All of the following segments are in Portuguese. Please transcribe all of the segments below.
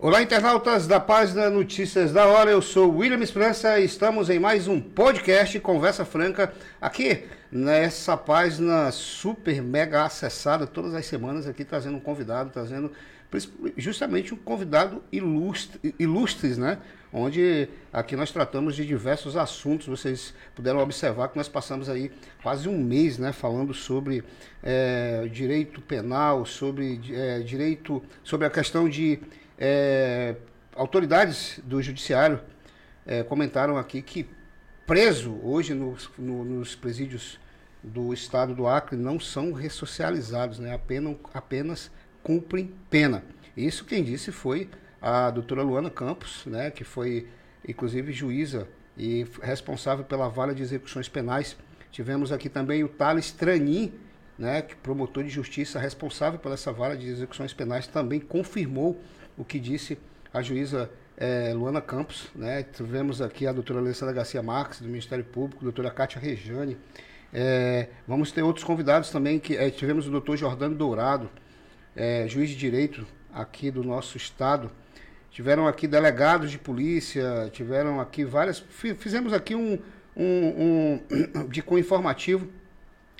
Olá, internautas da página Notícias da Hora. Eu sou William Esperança e estamos em mais um podcast Conversa Franca aqui nessa página super mega acessada todas as semanas aqui trazendo um convidado, trazendo justamente um convidado ilustre, ilustres, né? Onde aqui nós tratamos de diversos assuntos. Vocês puderam observar que nós passamos aí quase um mês, né? Falando sobre é, direito penal, sobre é, direito, sobre a questão de é, autoridades do judiciário é, comentaram aqui que preso hoje nos, no, nos presídios do estado do Acre não são ressocializados, né? apenas, apenas cumprem pena. Isso quem disse foi a doutora Luana Campos, né? que foi inclusive juíza e responsável pela vara de execuções penais. Tivemos aqui também o Thales Tranin, né, que promotor de justiça responsável pela essa vara de execuções penais, também confirmou o que disse a juíza é, Luana Campos, né? Tivemos aqui a doutora Alessandra Garcia Marques, do Ministério Público, a doutora Cátia Rejane. É, vamos ter outros convidados também, que é, tivemos o doutor Jordano Dourado, juiz de direito aqui do nosso estado. Tiveram aqui delegados de polícia, tiveram aqui várias. Fizemos aqui um, um, um de com informativo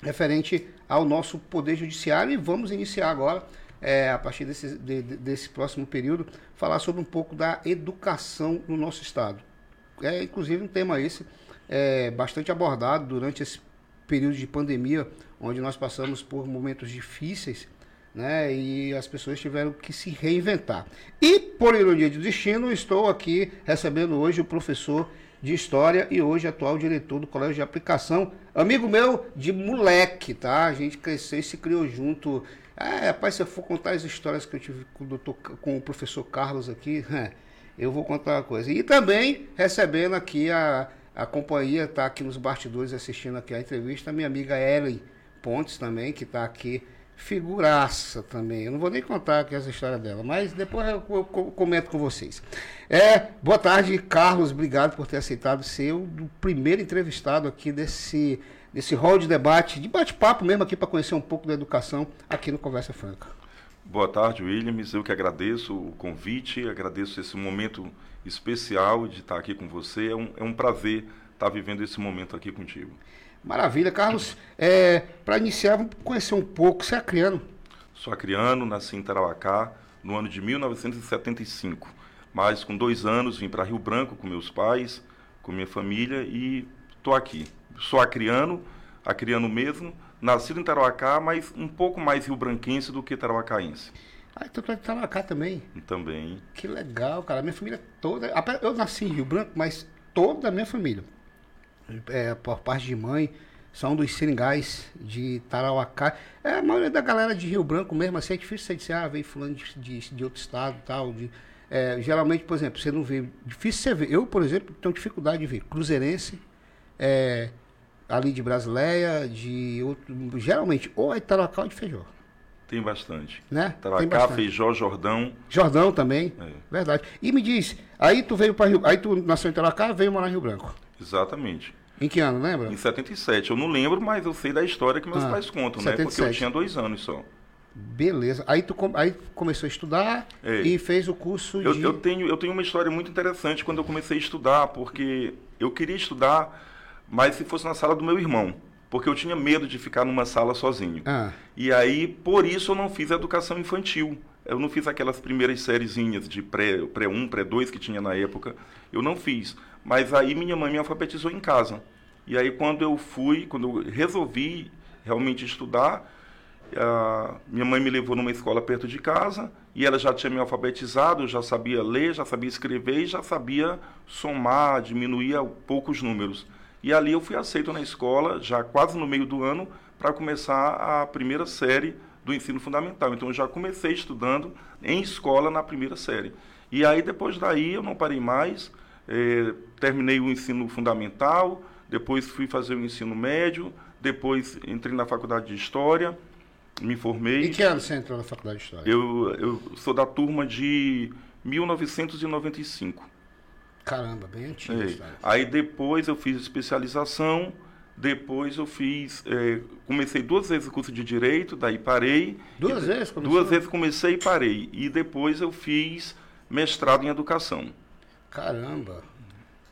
referente ao nosso Poder Judiciário e vamos iniciar agora é, a partir desse, de, desse próximo período, falar sobre um pouco da educação no nosso Estado. É, inclusive, um tema esse é, bastante abordado durante esse período de pandemia, onde nós passamos por momentos difíceis, né, e as pessoas tiveram que se reinventar. E, por ironia de destino, estou aqui recebendo hoje o professor de História e hoje atual diretor do Colégio de Aplicação, amigo meu de moleque, tá? A gente cresceu e se criou junto ah, rapaz, se eu for contar as histórias que eu tive com o, doutor, com o professor Carlos aqui, eu vou contar uma coisa. E também recebendo aqui a, a companhia, está aqui nos bastidores assistindo aqui a entrevista, a minha amiga Ellen Pontes também, que está aqui, figuraça também. Eu não vou nem contar aqui essa história dela, mas depois eu, eu, eu comento com vocês. É, boa tarde, Carlos, obrigado por ter aceitado ser o primeiro entrevistado aqui desse desse hall de debate, de bate-papo mesmo aqui para conhecer um pouco da educação aqui no Conversa Franca. Boa tarde, Williams. Eu que agradeço o convite, agradeço esse momento especial de estar aqui com você. É um, é um prazer estar vivendo esse momento aqui contigo. Maravilha, Carlos. É, para iniciar, vamos conhecer um pouco. Você é acriano? Sou acriano, nasci em Tarauacá no ano de 1975. Mas com dois anos vim para Rio Branco com meus pais, com minha família e estou aqui sou acriano, acriano mesmo, nascido em Tarauacá, mas um pouco mais rio-branquense do que tarauacaense. Ah, então tu é de Tarauacá também? Também. Que legal, cara. Minha família toda... Eu nasci em Rio Branco, mas toda a minha família, é, por parte de mãe, são dos seringais de Tarauacá. É, a maioria da galera de Rio Branco mesmo, assim, é difícil você dizer, ah, veio fulano de, de, de outro estado e tal. De, é, geralmente, por exemplo, você não vê... Difícil você ver. Eu, por exemplo, tenho dificuldade de ver cruzeirense, é, ali de Brasileia, de outro, geralmente ou é Taracá ou de Feijó. Tem bastante. Né? Taracá, Feijó, Jordão. Jordão também. É. Verdade. E me diz, aí tu veio para Rio, aí tu nasceu em Taracá, veio morar em Rio Branco. Exatamente. Em que ano, lembra? Em 77. Eu não lembro, mas eu sei da história que meus ah, pais contam, 77. né? Porque eu tinha dois anos só. Beleza. Aí tu aí começou a estudar é. e fez o curso eu, de... Eu tenho, eu tenho uma história muito interessante quando eu comecei a estudar, porque eu queria estudar mas se fosse na sala do meu irmão, porque eu tinha medo de ficar numa sala sozinho. Ah. E aí, por isso, eu não fiz educação infantil. Eu não fiz aquelas primeiras sériezinhas de pré-1, pré pré-2 que tinha na época. Eu não fiz. Mas aí minha mãe me alfabetizou em casa. E aí, quando eu fui, quando eu resolvi realmente estudar, a minha mãe me levou numa escola perto de casa e ela já tinha me alfabetizado, já sabia ler, já sabia escrever e já sabia somar, diminuir poucos números. E ali eu fui aceito na escola, já quase no meio do ano, para começar a primeira série do ensino fundamental. Então eu já comecei estudando em escola na primeira série. E aí depois daí eu não parei mais, eh, terminei o ensino fundamental, depois fui fazer o ensino médio, depois entrei na faculdade de História, me formei. E que ano você entrou na faculdade de História? Eu, eu sou da turma de 1995. Caramba, bem antigo. É. Aí depois eu fiz especialização, depois eu fiz, é, comecei duas vezes o curso de direito, daí parei. Duas e, vezes? Começou? Duas vezes comecei e parei. E depois eu fiz mestrado em educação. Caramba!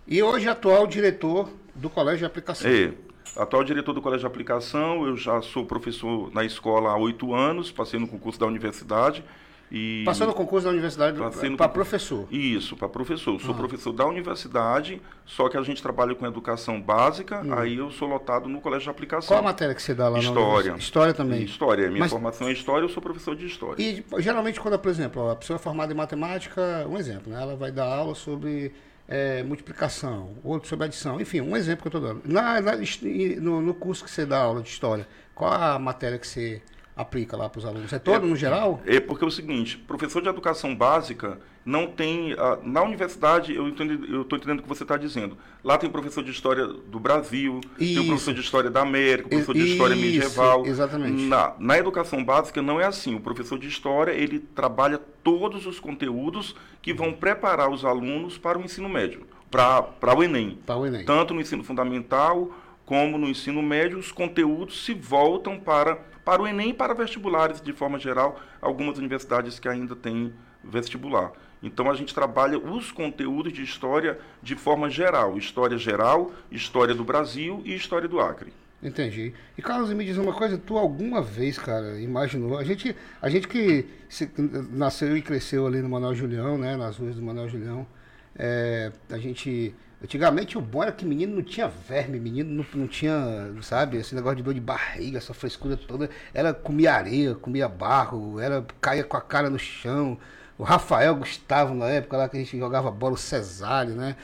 E hoje atual diretor do Colégio de Aplicação. É, atual diretor do Colégio de Aplicação, eu já sou professor na escola há oito anos, passei no concurso da universidade. E Passou no concurso da universidade para professor. Isso, para professor. Eu sou uhum. professor da universidade, só que a gente trabalha com educação básica, uhum. aí eu sou lotado no colégio de aplicação. Qual a matéria que você dá lá História. História também? História. Minha Mas... formação é história, eu sou professor de história. E geralmente quando, por exemplo, a pessoa é formada em matemática, um exemplo, né? ela vai dar aula sobre é, multiplicação, outro sobre adição, enfim, um exemplo que eu estou dando. Na, na no, no curso que você dá aula de história, qual a matéria que você aplica lá para os alunos? É todo é, no geral? É porque é o seguinte, professor de educação básica não tem... Uh, na universidade, eu estou entendendo o que você está dizendo. Lá tem professor de história do Brasil, Isso. tem o professor de história da América, professor de história medieval. Exatamente. Na, na educação básica não é assim. O professor de história, ele trabalha todos os conteúdos que vão preparar os alunos para o ensino médio, para o Enem. Para o Enem. Tanto no ensino fundamental como no ensino médio, os conteúdos se voltam para para o Enem e para vestibulares, de forma geral, algumas universidades que ainda têm vestibular. Então a gente trabalha os conteúdos de história de forma geral, história geral, história do Brasil e história do Acre. Entendi. E Carlos, me diz uma coisa, tu alguma vez, cara, imaginou, a gente, a gente que se, nasceu e cresceu ali no Manuel Julião, né, nas ruas do Manuel Julião, é, a gente Antigamente o bom era que menino não tinha verme, menino não, não tinha, sabe, esse negócio de dor de barriga, essa frescura toda. Ela comia areia, comia barro, ela caía com a cara no chão. O Rafael Gustavo, na época lá que a gente jogava bola, o Cesário, né?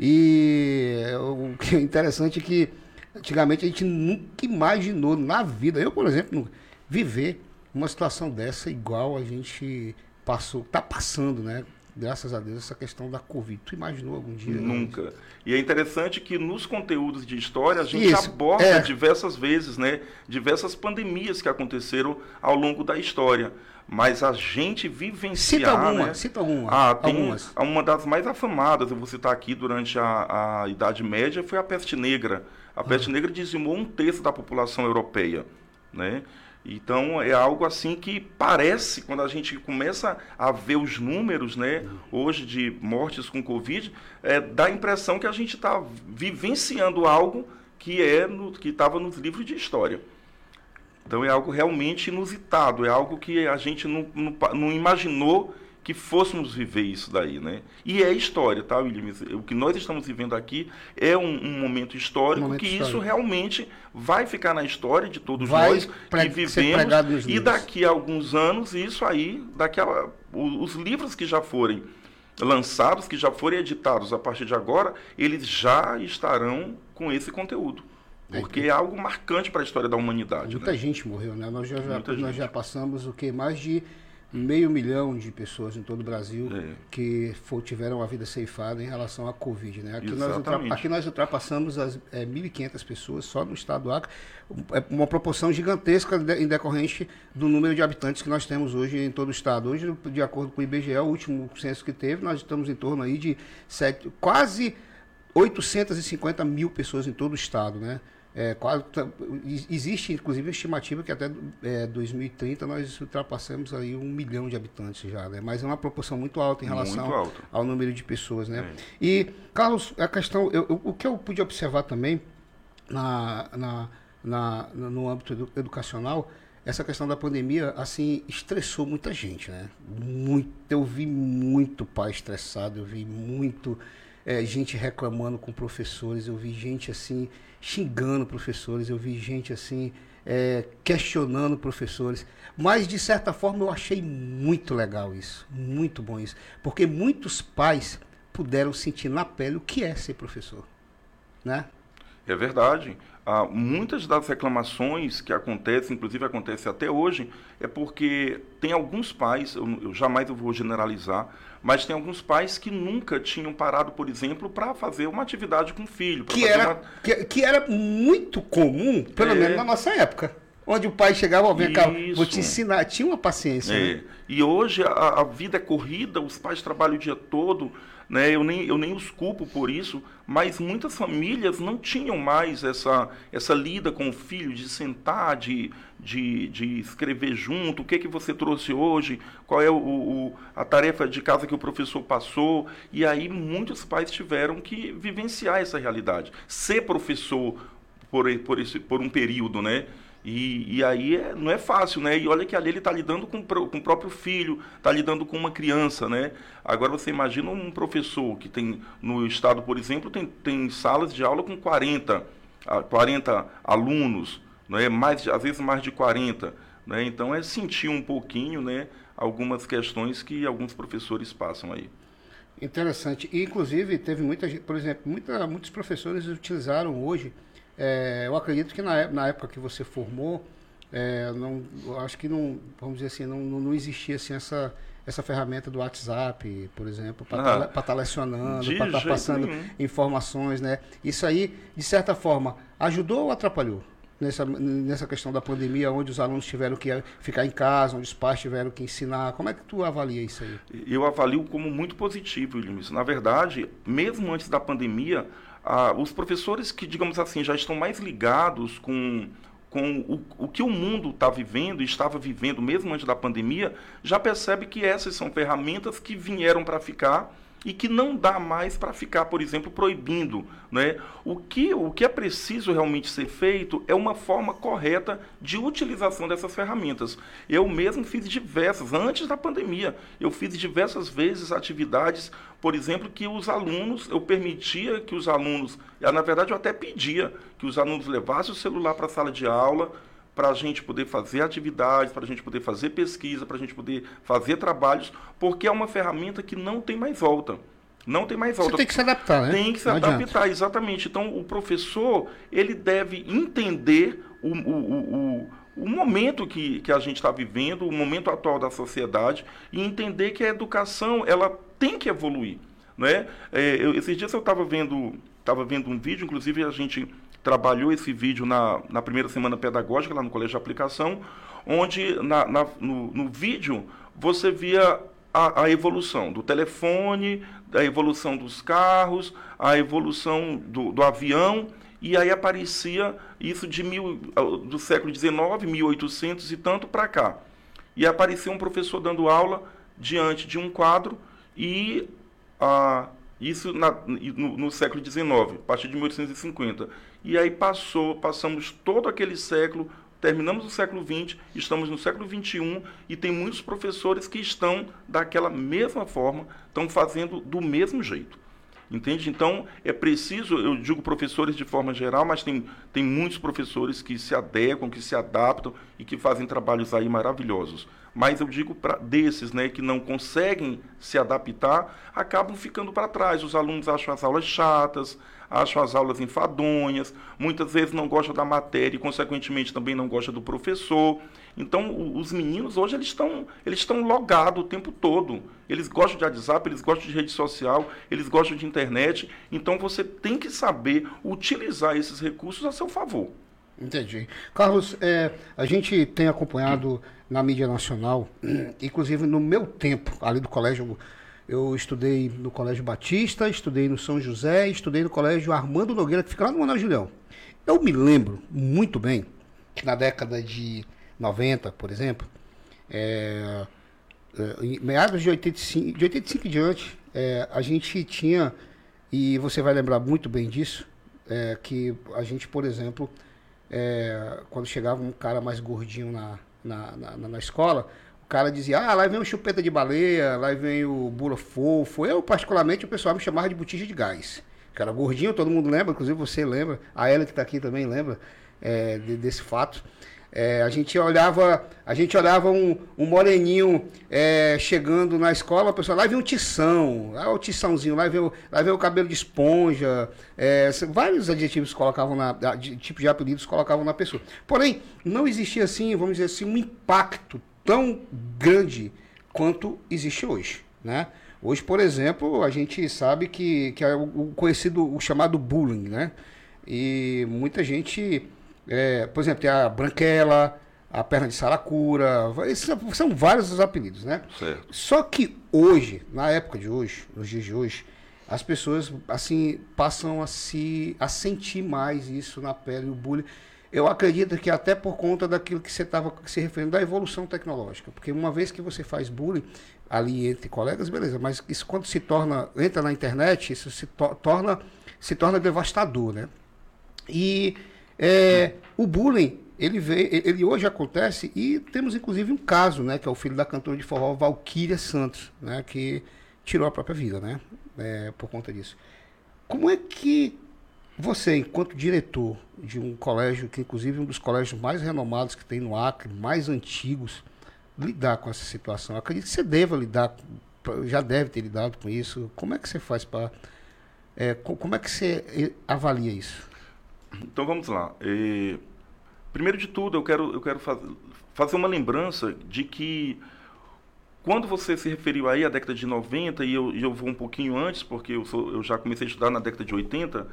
E o que é interessante é que antigamente a gente nunca imaginou na vida, eu, por exemplo, viver uma situação dessa igual a gente passou, tá passando, né? Graças a Deus, essa questão da Covid. Tu imaginou algum dia? Nunca. E é interessante que nos conteúdos de história a gente Isso, aborda é. diversas vezes, né? Diversas pandemias que aconteceram ao longo da história. Mas a gente vivenciar. Cita alguma, né? cita alguma. Ah, tem algumas. uma das mais afamadas, eu vou citar aqui durante a, a Idade Média, foi a peste negra. A peste ah. negra dizimou um terço da população europeia. Né? Então é algo assim que parece, quando a gente começa a ver os números, né, hoje de mortes com Covid, é, dá a impressão que a gente está vivenciando algo que é no, que estava nos livros de história. Então é algo realmente inusitado, é algo que a gente não, não, não imaginou que fôssemos viver isso daí, né? E é história, tá, William? O que nós estamos vivendo aqui é um, um momento histórico um momento que histórico. isso realmente vai ficar na história de todos vai nós que vivemos e daqui a alguns anos isso aí, daqui a os livros que já forem lançados, que já forem editados a partir de agora, eles já estarão com esse conteúdo. É Porque é, é algo marcante para a história da humanidade. Muita né? gente morreu, né? Nós já, já nós já passamos o que? Mais de meio milhão de pessoas em todo o Brasil é. que for, tiveram a vida ceifada em relação à Covid. Né? Aqui, nós, aqui nós ultrapassamos as é, 1.500 pessoas só no estado do Acre, é uma proporção gigantesca de, em decorrente do número de habitantes que nós temos hoje em todo o estado. Hoje, de acordo com o IBGE, o último censo que teve, nós estamos em torno aí de sete, quase 850 mil pessoas em todo o estado, né? É, quase, tá, existe, inclusive, a estimativa que até é, 2030 nós ultrapassamos aí um milhão de habitantes já, né? Mas é uma proporção muito alta em relação ao número de pessoas, né? É. E, Carlos, a questão, eu, eu, o que eu pude observar também na, na, na, no âmbito edu, educacional, essa questão da pandemia, assim, estressou muita gente, né? Muito, eu vi muito pai estressado, eu vi muito é, gente reclamando com professores, eu vi gente assim xingando professores, eu vi gente assim é, questionando professores. Mas de certa forma eu achei muito legal isso, muito bom isso, porque muitos pais puderam sentir na pele o que é ser professor, né? É verdade. Ah, muitas das reclamações que acontecem, inclusive acontece até hoje, é porque tem alguns pais, eu, eu jamais eu vou generalizar, mas tem alguns pais que nunca tinham parado, por exemplo, para fazer uma atividade com o filho. Que era, uma... que, que, era muito comum, pelo é... menos na nossa época. Onde o pai chegava, vem cá, vou te ensinar. Tinha uma paciência. É. Né? E hoje a, a, vida é corrida, os pais trabalham o dia todo. Né? Eu nem, eu nem os culpo por isso, mas muitas famílias não tinham mais essa, essa lida com o filho, de sentar, de, de, de escrever junto, o que, que você trouxe hoje, qual é o, o, a tarefa de casa que o professor passou. E aí muitos pais tiveram que vivenciar essa realidade. Ser professor por, por, esse, por um período, né? E, e aí é, não é fácil, né? E olha que ali ele está lidando com, com o próprio filho, está lidando com uma criança, né? Agora você imagina um professor que tem, no estado, por exemplo, tem, tem salas de aula com 40, 40 alunos, né? mais, às vezes mais de 40. Né? Então é sentir um pouquinho né, algumas questões que alguns professores passam aí. Interessante. E, inclusive, teve muita gente, por exemplo, muita, muitos professores utilizaram hoje é, eu acredito que na, na, época que você formou, é, não, acho que não, vamos dizer assim, não, não existia assim, essa, essa ferramenta do WhatsApp, por exemplo, para estar ah, tá lecionando, para estar tá passando nenhum. informações, né? Isso aí, de certa forma, ajudou ou atrapalhou? Nessa, nessa questão da pandemia, onde os alunos tiveram que ficar em casa, onde os pais tiveram que ensinar. Como é que tu avalia isso aí? Eu avalio como muito positivo, Williams. Na verdade, mesmo antes da pandemia, os professores que, digamos assim, já estão mais ligados com, com o, o que o mundo está vivendo e estava vivendo mesmo antes da pandemia, já percebe que essas são ferramentas que vieram para ficar e que não dá mais para ficar, por exemplo, proibindo. Né? O, que, o que é preciso realmente ser feito é uma forma correta de utilização dessas ferramentas. Eu mesmo fiz diversas, antes da pandemia, eu fiz diversas vezes atividades, por exemplo, que os alunos, eu permitia que os alunos, na verdade eu até pedia que os alunos levassem o celular para a sala de aula, para a gente poder fazer atividades, para a gente poder fazer pesquisa, para a gente poder fazer trabalhos, porque é uma ferramenta que não tem mais volta. Não tem mais volta. Você tem que se adaptar, né? Tem que se não adaptar, adianta. exatamente. Então, o professor, ele deve entender o, o, o, o momento que, que a gente está vivendo, o momento atual da sociedade, e entender que a educação, ela tem que evoluir. Né? É, eu, esses dias eu estava vendo, tava vendo um vídeo, inclusive a gente trabalhou esse vídeo na, na primeira semana pedagógica, lá no Colégio de Aplicação, onde na, na no, no, vídeo você via a, a, evolução do telefone, a evolução dos carros, a evolução do, do avião, e aí aparecia isso de mil, do século XIX, 1800 e tanto para cá. E aparecia um professor dando aula diante de um quadro e a, isso na, no, no, século XIX, a partir de 1850. E aí passou, passamos todo aquele século, terminamos o século XX, estamos no século XXI e tem muitos professores que estão daquela mesma forma, estão fazendo do mesmo jeito. Entende? Então, é preciso, eu digo professores de forma geral, mas tem, tem muitos professores que se adequam, que se adaptam e que fazem trabalhos aí maravilhosos. Mas eu digo para desses né, que não conseguem se adaptar, acabam ficando para trás. Os alunos acham as aulas chatas, acham as aulas enfadonhas, muitas vezes não gostam da matéria e, consequentemente, também não gostam do professor. Então, os meninos hoje eles estão eles estão logados o tempo todo. Eles gostam de WhatsApp, eles gostam de rede social, eles gostam de internet. Então, você tem que saber utilizar esses recursos a seu favor. Entendi. Carlos, é, a gente tem acompanhado na mídia nacional, inclusive no meu tempo, ali do colégio, eu estudei no Colégio Batista, estudei no São José, estudei no Colégio Armando Nogueira, que fica lá no Manuel Julião. Eu me lembro muito bem que na década de 90, por exemplo, é, é, em meados de 85, de 85 em diante, é, a gente tinha, e você vai lembrar muito bem disso, é, que a gente, por exemplo, é, quando chegava um cara mais gordinho na, na, na, na, escola, o cara dizia, ah, lá vem o chupeta de baleia, lá vem o bula fofo. Eu, particularmente, o pessoal me chamava de botija de gás. Que era gordinho, todo mundo lembra, inclusive você lembra, a Ellen que está aqui também lembra é, de, desse fato. É, a gente olhava, a gente olhava um, um moreninho é, chegando na escola, a pessoa lá vem um tição, lá o tiçãozinho, lá vem o, lá vem o cabelo de esponja, é, vários adjetivos colocavam na, de, tipo de apelidos colocavam na pessoa. Porém, não existia assim, vamos dizer assim, um impacto tão grande quanto existe hoje, né? Hoje, por exemplo, a gente sabe que, que é o conhecido, o chamado bullying, né? E muita gente é, por exemplo, tem a branquela, a perna de saracura, são vários os apelidos, né? Certo. Só que hoje, na época de hoje, nos dias de hoje, as pessoas assim passam a se a sentir mais isso na pele, o bullying. Eu acredito que até por conta daquilo que você estava se referindo da evolução tecnológica, porque uma vez que você faz bullying ali entre colegas, beleza, mas isso quando se torna entra na internet, isso se to torna se torna devastador, né? E é, o bullying ele veio, ele hoje acontece e temos inclusive um caso, né, que é o filho da cantora de forró Valquíria Santos, né, que tirou a própria vida, né, é, por conta disso. Como é que você, enquanto diretor de um colégio, que inclusive é um dos colégios mais renomados que tem no Acre, mais antigos, lidar com essa situação? Eu acredito que você deva lidar, já deve ter lidado com isso. Como é que você faz para. É, como é que você avalia isso? Então vamos lá. É, primeiro de tudo, eu quero, eu quero faz, fazer uma lembrança de que quando você se referiu aí à década de 90, e eu, eu vou um pouquinho antes, porque eu, sou, eu já comecei a estudar na década de 80,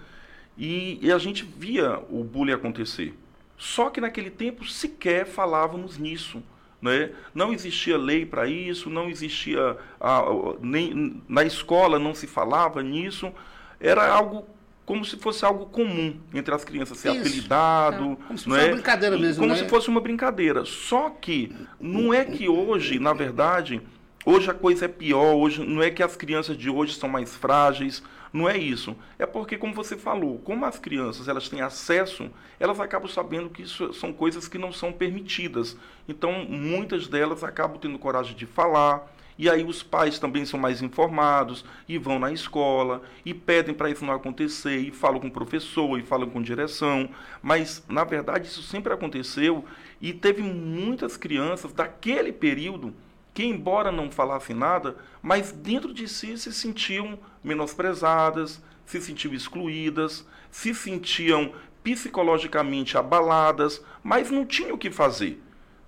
e, e, a gente via o bullying acontecer. Só que naquele tempo sequer falávamos nisso. Né? Não existia lei para isso, não existia. A, nem, na escola não se falava nisso. Era algo como se fosse algo comum entre as crianças, ser Isso. apelidado. É. Como se fosse é? uma brincadeira mesmo. Como né? se fosse uma brincadeira. Só que não é que hoje, na verdade, hoje a coisa é pior, hoje não é que as crianças de hoje são mais frágeis, não é isso. É porque, como você falou, como as crianças elas têm acesso, elas acabam sabendo que isso são coisas que não são permitidas. Então, muitas delas acabam tendo coragem de falar. E aí os pais também são mais informados e vão na escola e pedem para isso não acontecer e falam com o professor e falam com direção. Mas, na verdade, isso sempre aconteceu e teve muitas crianças daquele período que, embora não falassem nada, mas dentro de si se sentiam menosprezadas, se sentiam excluídas, se sentiam psicologicamente abaladas, mas não tinham o que fazer.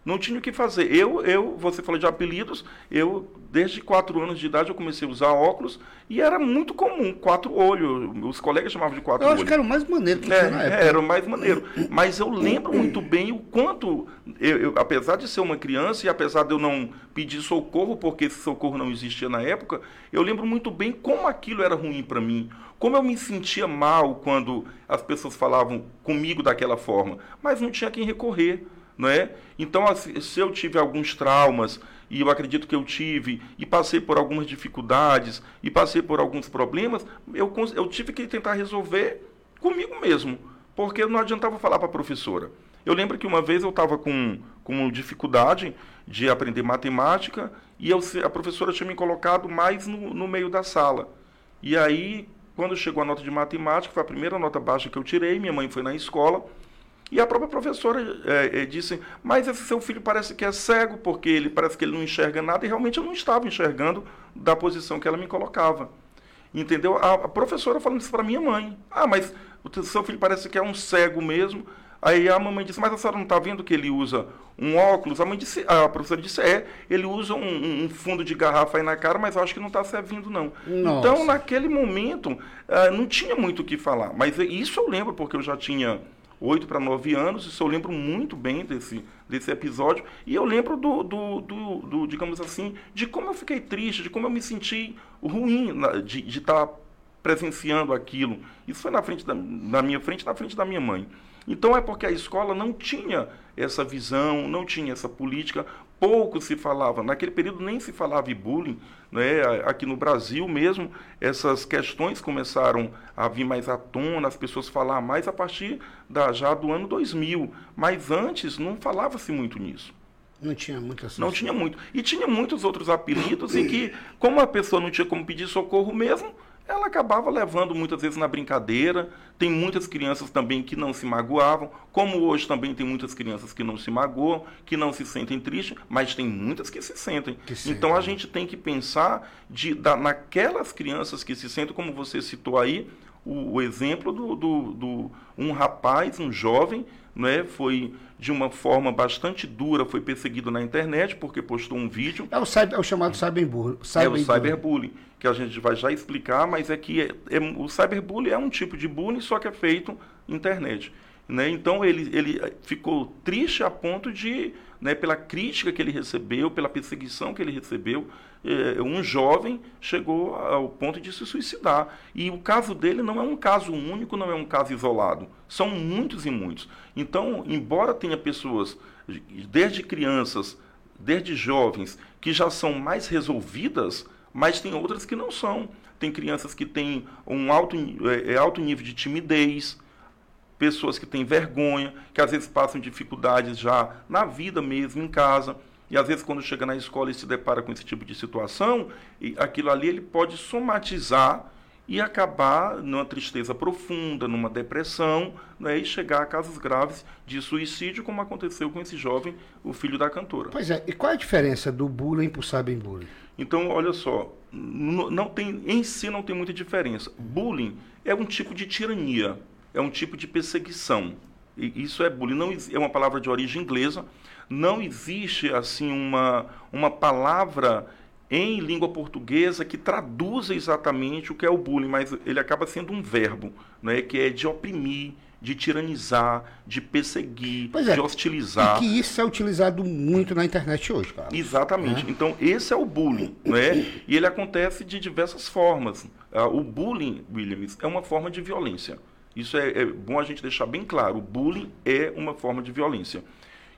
Não tinha o que fazer. Eu, eu, você falou de apelidos, eu, desde quatro anos de idade, eu comecei a usar óculos e era muito comum, quatro olhos. Os colegas chamavam de quatro olhos. Eu acho que era o mais maneiro que é, tinha na época. Era o mais maneiro. Mas eu lembro muito bem o quanto, eu, eu, apesar de ser uma criança e apesar de eu não pedir socorro, porque esse socorro não existia na época, eu lembro muito bem como aquilo era ruim para mim. Como eu me sentia mal quando as pessoas falavam comigo daquela forma. Mas não tinha quem recorrer não é? Então, se eu tive alguns traumas, e eu acredito que eu tive, e passei por algumas dificuldades, e passei por alguns problemas, eu, eu tive que tentar resolver comigo mesmo, porque não adiantava falar para a professora. Eu lembro que uma vez eu estava com, com dificuldade de aprender matemática, e eu, a professora tinha me colocado mais no, no meio da sala. E aí, quando chegou a nota de matemática, foi a primeira nota baixa que eu tirei, minha mãe foi na escola, e a própria professora é, é, disse, mas esse seu filho parece que é cego, porque ele parece que ele não enxerga nada, e realmente eu não estava enxergando da posição que ela me colocava. Entendeu? A, a professora falando isso para minha mãe. Ah, mas o seu filho parece que é um cego mesmo. Aí a mamãe disse, mas a senhora não está vendo que ele usa um óculos? A, mãe disse, a professora disse, é, ele usa um, um fundo de garrafa aí na cara, mas eu acho que não está servindo, não. Nossa. Então, naquele momento, uh, não tinha muito o que falar. Mas isso eu lembro, porque eu já tinha 8 para 9 anos, isso eu lembro muito bem desse, desse episódio, e eu lembro do, do, do, do digamos assim, de como eu fiquei triste, de como eu me senti ruim na, de estar tá presenciando aquilo. Isso foi na frente da, na minha frente, na frente da minha mãe. Então é porque a escola não tinha essa visão, não tinha essa política, pouco se falava. Naquele período nem se falava em bullying. Né? Aqui no Brasil mesmo, essas questões começaram a vir mais à tona, as pessoas falar mais a partir da, já do ano 2000. Mas antes não falava-se muito nisso. Não tinha muito assim. Não tinha muito. E tinha muitos outros apelidos em que, como a pessoa não tinha como pedir socorro mesmo, ela acabava levando muitas vezes na brincadeira. Tem muitas crianças também que não se magoavam, como hoje também tem muitas crianças que não se magoam, que não se sentem tristes, mas tem muitas que se sentem. Que então a gente tem que pensar de, da, naquelas crianças que se sentem, como você citou aí, o, o exemplo do, do, do, um rapaz, um jovem, né, foi de uma forma bastante dura, foi perseguido na internet porque postou um vídeo. É o, cyber, é o chamado cyberbullying. Cyber é o cyberbullying, que a gente vai já explicar, mas é que é, é, o cyberbullying é um tipo de bullying, só que é feito internet. Né? Então ele, ele ficou triste a ponto de, né, pela crítica que ele recebeu, pela perseguição que ele recebeu, eh, um jovem chegou ao ponto de se suicidar. E o caso dele não é um caso único, não é um caso isolado. São muitos e muitos. Então, embora tenha pessoas, desde crianças, desde jovens, que já são mais resolvidas, mas tem outras que não são. Tem crianças que têm um alto, é, é, alto nível de timidez, pessoas que têm vergonha, que às vezes passam dificuldades já na vida mesmo, em casa. E às vezes quando chega na escola e se depara com esse tipo de situação, aquilo ali ele pode somatizar e acabar numa tristeza profunda, numa depressão, né, e chegar a casos graves de suicídio, como aconteceu com esse jovem, o filho da cantora. Pois é, e qual é a diferença do bullying para o cyberbullying? Então, olha só, não tem, em si não tem muita diferença. Bullying é um tipo de tirania, é um tipo de perseguição. E isso é bullying, não é uma palavra de origem inglesa. Não existe assim uma, uma palavra em língua portuguesa que traduza exatamente o que é o bullying, mas ele acaba sendo um verbo, né, que é de oprimir, de tiranizar, de perseguir, é, de hostilizar. E que isso é utilizado muito na internet hoje, cara. Exatamente. É. Então, esse é o bullying, né? E ele acontece de diversas formas. Uh, o bullying, Williams, é uma forma de violência. Isso é, é bom a gente deixar bem claro. O bullying é uma forma de violência.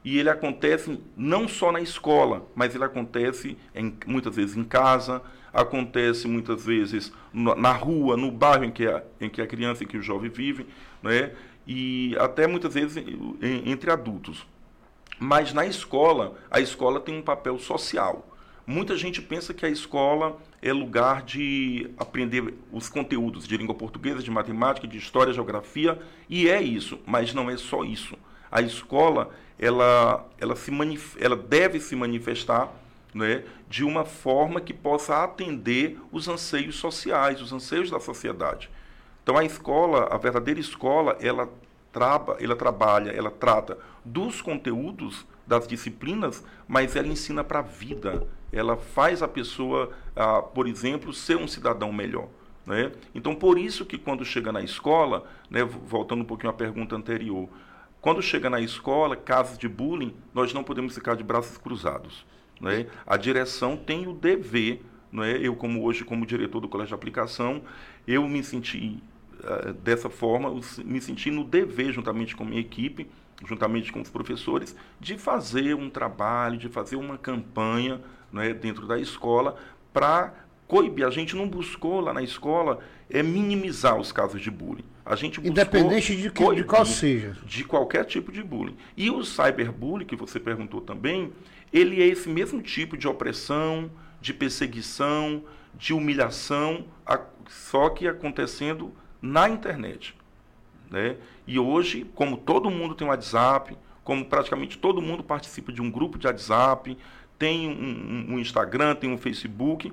E ele acontece não só na escola, mas ele acontece em, muitas vezes em casa, acontece muitas vezes na rua, no bairro em que a, em que a criança e que o jovem vive, né? e até muitas vezes entre adultos. Mas na escola, a escola tem um papel social. Muita gente pensa que a escola é lugar de aprender os conteúdos de língua portuguesa, de matemática, de história, geografia, e é isso, mas não é só isso. A escola, ela, ela, se ela deve se manifestar né, de uma forma que possa atender os anseios sociais, os anseios da sociedade. Então a escola, a verdadeira escola, ela, traba, ela trabalha, ela trata dos conteúdos, das disciplinas, mas ela ensina para a vida. Ela faz a pessoa, ah, por exemplo, ser um cidadão melhor. Né? Então, por isso que quando chega na escola, né, voltando um pouquinho à pergunta anterior, quando chega na escola, casos de bullying, nós não podemos ficar de braços cruzados. Né? A direção tem o dever, não é? eu como hoje como diretor do colégio de aplicação, eu me senti uh, dessa forma, me senti no dever, juntamente com a minha equipe, juntamente com os professores, de fazer um trabalho, de fazer uma campanha é, dentro da escola para coibir. A gente não buscou lá na escola é minimizar os casos de bullying. A gente Independente de, que, de qual seja. De qualquer tipo de bullying. E o cyberbullying, que você perguntou também, ele é esse mesmo tipo de opressão, de perseguição, de humilhação, só que acontecendo na internet. Né? E hoje, como todo mundo tem um WhatsApp, como praticamente todo mundo participa de um grupo de WhatsApp, tem um, um Instagram, tem um Facebook,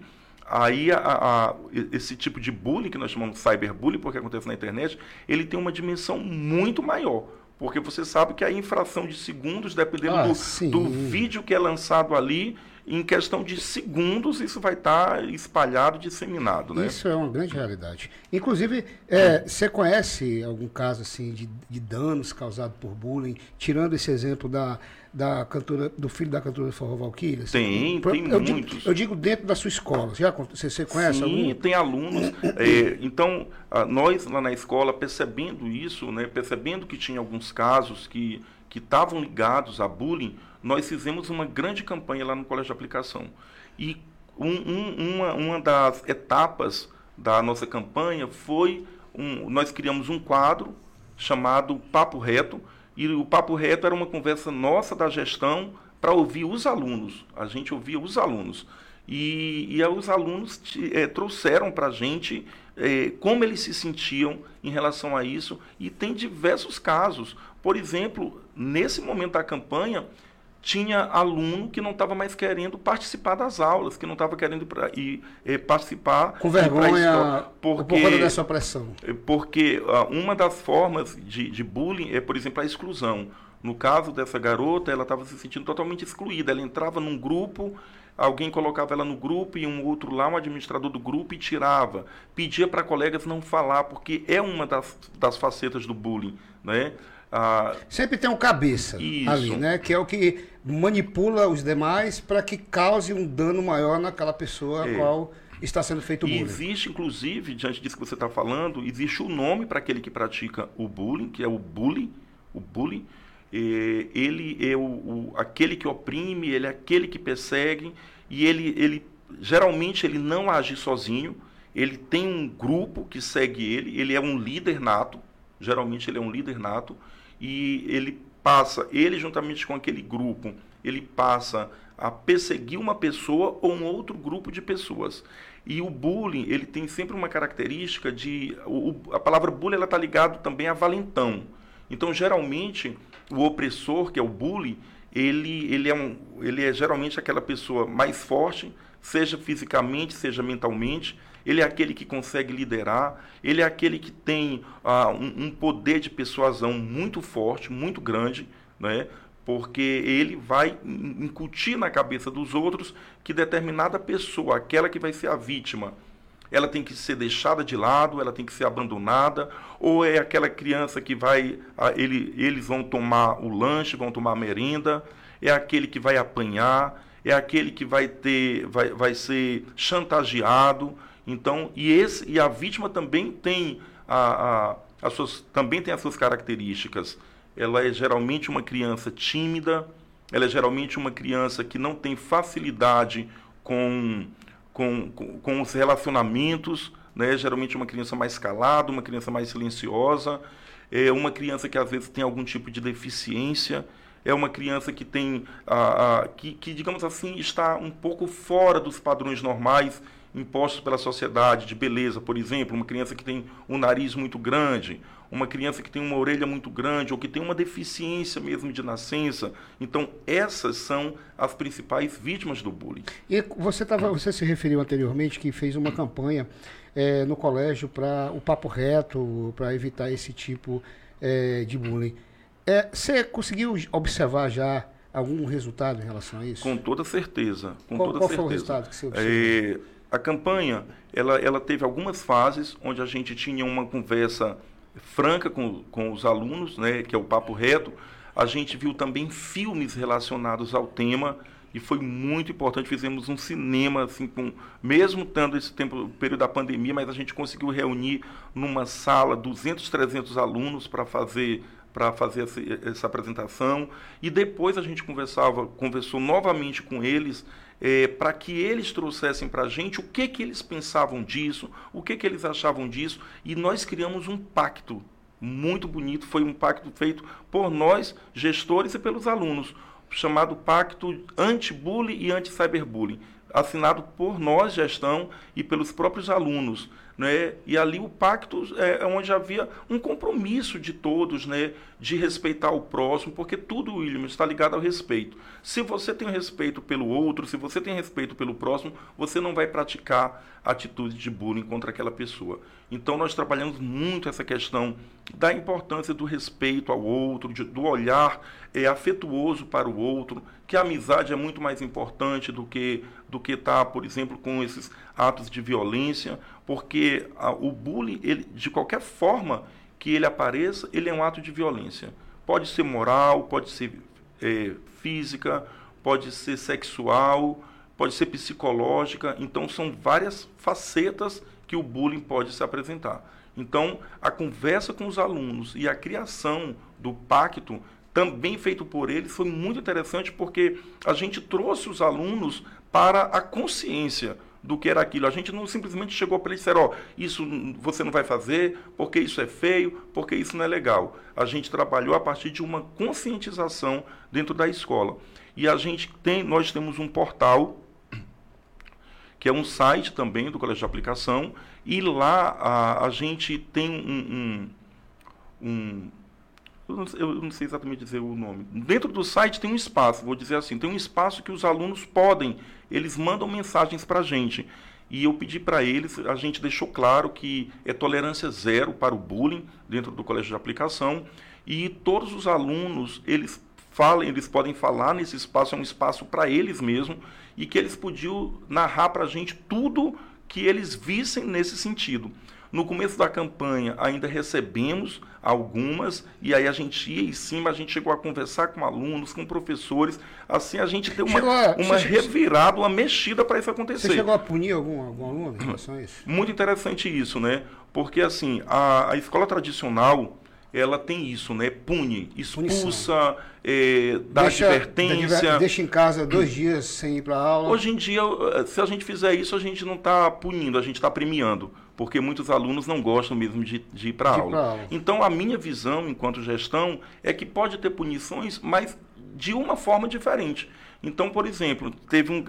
aí a, a, esse tipo de bullying, que nós chamamos de cyberbullying, porque acontece na internet, ele tem uma dimensão muito maior. Porque você sabe que a infração de segundos, dependendo ah, do, do vídeo que é lançado ali, em questão de segundos isso vai estar tá espalhado, disseminado. Né? Isso é uma grande realidade. Inclusive, é, você conhece algum caso assim de, de danos causados por bullying, tirando esse exemplo da, da cantora, do filho da cantora Forró Valkyria? Tem, tem eu muitos. Digo, eu digo dentro da sua escola. Já, você, você conhece Sim, algum? tem alunos. é, então, nós lá na escola, percebendo isso, né, percebendo que tinha alguns casos que que estavam ligados a bullying, nós fizemos uma grande campanha lá no Colégio de Aplicação. E um, um, uma, uma das etapas da nossa campanha foi um, nós criamos um quadro chamado Papo Reto, e o Papo Reto era uma conversa nossa da gestão para ouvir os alunos. A gente ouvia os alunos. E, e os alunos é, trouxeram para a gente é, como eles se sentiam em relação a isso, e tem diversos casos. Por exemplo, nesse momento da campanha, tinha aluno que não estava mais querendo participar das aulas, que não estava querendo pra, ir, eh, participar. Com vergonha, porque, por conta dessa pressão. Eh, porque uh, uma das formas de, de bullying é, por exemplo, a exclusão. No caso dessa garota, ela estava se sentindo totalmente excluída. Ela entrava num grupo, alguém colocava ela no grupo e um outro lá, um administrador do grupo, e tirava. Pedia para colegas não falar, porque é uma das, das facetas do bullying. Né? Ah, Sempre tem um cabeça isso. ali, né? Que é o que manipula os demais para que cause um dano maior naquela pessoa é. a qual está sendo feito o bullying. Existe, inclusive, diante disso que você está falando, existe o um nome para aquele que pratica o bullying, que é o bullying. O bullying. ele é o, o, aquele que oprime, ele é aquele que persegue, e ele, ele geralmente ele não age sozinho, ele tem um grupo que segue ele, ele é um líder nato, geralmente ele é um líder nato, e ele passa, ele juntamente com aquele grupo, ele passa a perseguir uma pessoa ou um outro grupo de pessoas. E o bullying, ele tem sempre uma característica de... O, a palavra bullying está ligada também a valentão. Então, geralmente, o opressor, que é o bully, ele, ele, é um, ele é geralmente aquela pessoa mais forte, seja fisicamente, seja mentalmente, ele é aquele que consegue liderar, ele é aquele que tem ah, um, um, poder de persuasão muito forte, muito grande, né? porque ele vai incutir na cabeça dos outros que determinada pessoa, aquela que vai ser a vítima, ela tem que ser deixada de lado, ela tem que ser abandonada, ou é aquela criança que vai, ah, ele, eles vão tomar o lanche, vão tomar a merenda, é aquele que vai apanhar, é aquele que vai ter, vai, vai ser chantageado, então, e, esse, e a vítima também tem, a, a, as suas, também tem as suas características. Ela é geralmente uma criança tímida, ela é geralmente uma criança que não tem facilidade com, com, com, com os relacionamentos, né? geralmente uma criança mais calada, uma criança mais silenciosa, é uma criança que às vezes tem algum tipo de deficiência, é uma criança que tem, a, a, que, que, digamos assim, está um pouco fora dos padrões normais impostos pela sociedade, de beleza, por exemplo, uma criança que tem um nariz muito grande, uma criança que tem uma orelha muito grande ou que tem uma deficiência mesmo de nascença. Então, essas são as principais vítimas do bullying. E você, tava, você se referiu anteriormente que fez uma campanha é, no colégio para o papo reto, para evitar esse tipo é, de bullying. É, você conseguiu observar já algum resultado em relação a isso? Com toda certeza. Com qual, toda qual certeza. foi o resultado que você observou? A campanha, ela, ela teve algumas fases onde a gente tinha uma conversa franca com, com os alunos, né, que é o papo reto. A gente viu também filmes relacionados ao tema e foi muito importante. Fizemos um cinema, assim, com, mesmo tendo esse tempo, período da pandemia, mas a gente conseguiu reunir numa sala 200, 300 alunos para fazer para fazer essa, essa, apresentação e depois a gente conversava, conversou novamente com eles é, para que eles trouxessem para a gente o que, que eles pensavam disso, o que, que eles achavam disso, e nós criamos um pacto muito bonito, foi um pacto feito por nós, gestores, e pelos alunos, chamado Pacto Anti-Bullying e Anti-Cyberbullying, assinado por nós, gestão, e pelos próprios alunos. Né? E ali o pacto é, é onde havia um compromisso de todos, né? de respeitar o próximo, porque tudo, William, está ligado ao respeito. Se você tem respeito pelo outro, se você tem respeito pelo próximo, você não vai praticar atitude de bullying contra aquela pessoa. Então nós trabalhamos muito essa questão da importância do respeito ao outro, de, do olhar é, afetuoso para o outro, que a amizade é muito mais importante do que do que tá, por exemplo, com esses atos de violência, porque a, o bullying, ele, de qualquer forma que ele apareça, ele é um ato de violência. Pode ser moral, pode ser é, física, pode ser sexual, pode ser psicológica. Então, são várias facetas que o bullying pode se apresentar. Então, a conversa com os alunos e a criação do pacto também feito por eles, foi muito interessante porque a gente trouxe os alunos para a consciência do que era aquilo. A gente não simplesmente chegou para eles e disseram, ó, oh, isso você não vai fazer, porque isso é feio, porque isso não é legal. A gente trabalhou a partir de uma conscientização dentro da escola. E a gente tem, nós temos um portal que é um site também do Colégio de Aplicação, e lá a, a gente tem um, um, um eu não, sei exatamente dizer o nome. Dentro do site tem um espaço, vou dizer assim, tem um espaço que os alunos podem, eles mandam mensagens para a gente. E eu pedi para eles, a gente deixou claro que é tolerância zero para o bullying dentro do colégio de aplicação. E todos os alunos, eles falam, eles podem falar nesse espaço, é um espaço para eles mesmo, e que eles podiam narrar para a gente tudo que eles vissem nesse sentido. No começo da campanha, ainda recebemos algumas, e aí a gente ia em cima, a gente chegou a conversar com alunos, com professores, assim a gente deu uma, a, uma revirada, uma mexida para isso acontecer. Você chegou a punir algum, algum aluno em relação a isso? Muito interessante isso, né? Porque, assim, a, a escola tradicional, ela tem isso, né? Pune, expulsa, é, dá deixa, advertência. Deixa em casa dois dias sem ir para aula. Hoje em dia, se a gente fizer isso, a gente não está punindo, a gente está premiando, porque muitos alunos não gostam mesmo de, de ir para aula. aula. Então, a minha visão, enquanto gestão, é que pode ter punições, mas de uma forma diferente. Então, por exemplo, teve um.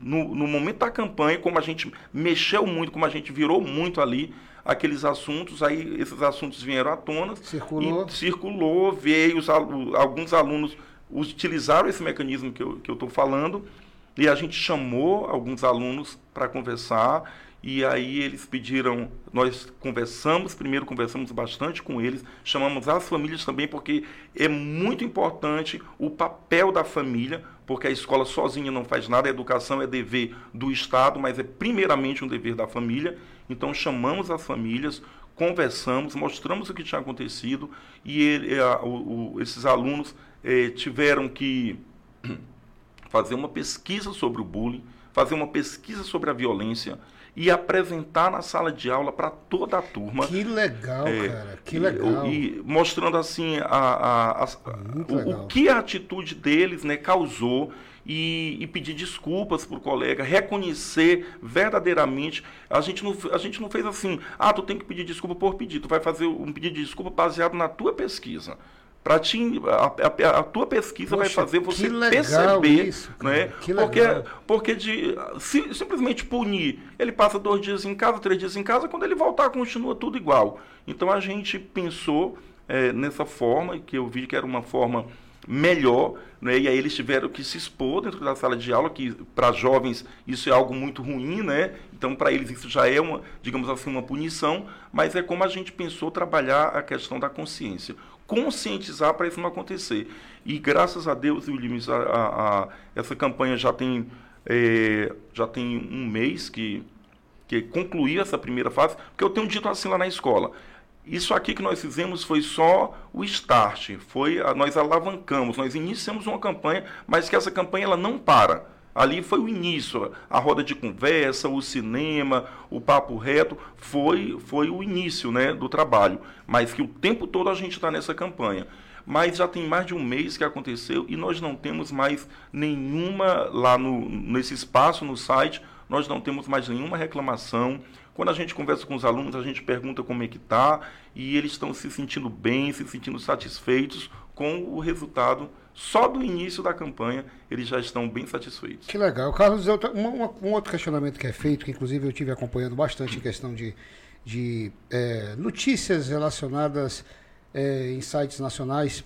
No, no momento da campanha, como a gente mexeu muito, como a gente virou muito ali, aqueles assuntos, aí esses assuntos vieram à tona. Circulou. circulou, veio, os, alguns alunos utilizaram esse mecanismo que eu estou falando, e a gente chamou alguns alunos para conversar, e aí eles pediram, nós conversamos, primeiro conversamos bastante com eles, chamamos as famílias também, porque é muito importante o papel da família, porque a escola sozinha não faz nada, a educação é dever do Estado, mas é primeiramente um dever da família. Então chamamos as famílias, conversamos, mostramos o que tinha acontecido e ele, a, o, esses alunos eh, tiveram que fazer uma pesquisa sobre o bullying, fazer uma pesquisa sobre a violência e apresentar na sala de aula para toda a turma. Que legal, é, cara, que legal. E, e mostrando assim a, a, a, o, o, que a atitude deles né, causou e, e pedir desculpas para o colega, reconhecer verdadeiramente. A gente, não, a gente não fez assim, ah, tu tem que pedir desculpa por pedir, tu vai fazer um pedido de desculpa baseado na tua pesquisa. Para ti, a, a, a, tua pesquisa Poxa, vai fazer você perceber, isso, né? porque porque de se, simplesmente punir, ele passa dois dias em casa, três dias em casa, quando ele voltar continua tudo igual. Então a gente pensou é, nessa forma que eu vi que era uma forma melhor, né? e aí eles tiveram que se expor dentro da sala de aula, que para jovens isso é algo muito ruim, né? então para eles isso já é uma, digamos assim, uma punição, mas é como a gente pensou trabalhar a questão da consciência, conscientizar para isso não acontecer. E graças a Deus, Williams, a, a, a, essa campanha já tem, é, já tem um mês que, que concluiu essa primeira fase, porque eu tenho dito assim lá na escola, isso aqui que nós fizemos foi só o start, foi nós alavancamos, nós iniciamos uma campanha, mas que essa campanha ela não para. Ali foi o início, a roda de conversa, o cinema, o papo reto, foi, foi o início né, do trabalho. Mas que o tempo todo a gente está nessa campanha. Mas já tem mais de um mês que aconteceu e nós não temos mais nenhuma lá no, nesse espaço, no site, nós não temos mais nenhuma reclamação. Quando a gente conversa com os alunos, a gente pergunta como é que está e eles estão se sentindo bem, se sentindo satisfeitos com o resultado. Só do início da campanha eles já estão bem satisfeitos. Que legal. Carlos, um, um outro questionamento que é feito, que inclusive eu tive acompanhando bastante em questão de, de é, notícias relacionadas é, em sites nacionais,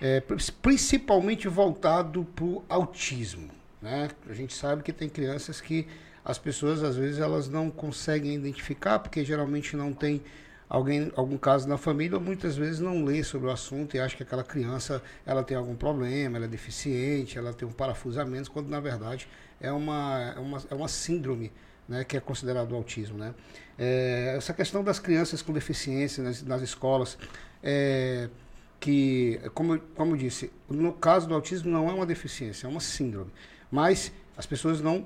é, principalmente voltado para o autismo. Né? A gente sabe que tem crianças que as pessoas às vezes elas não conseguem identificar porque geralmente não tem alguém algum caso na família muitas vezes não lê sobre o assunto e acha que aquela criança ela tem algum problema ela é deficiente ela tem um parafusamento quando na verdade é uma é uma, é uma síndrome né, que é considerado autismo né. É, essa questão das crianças com deficiência nas, nas escolas é, que como como eu disse no caso do autismo não é uma deficiência é uma síndrome. Mas as pessoas não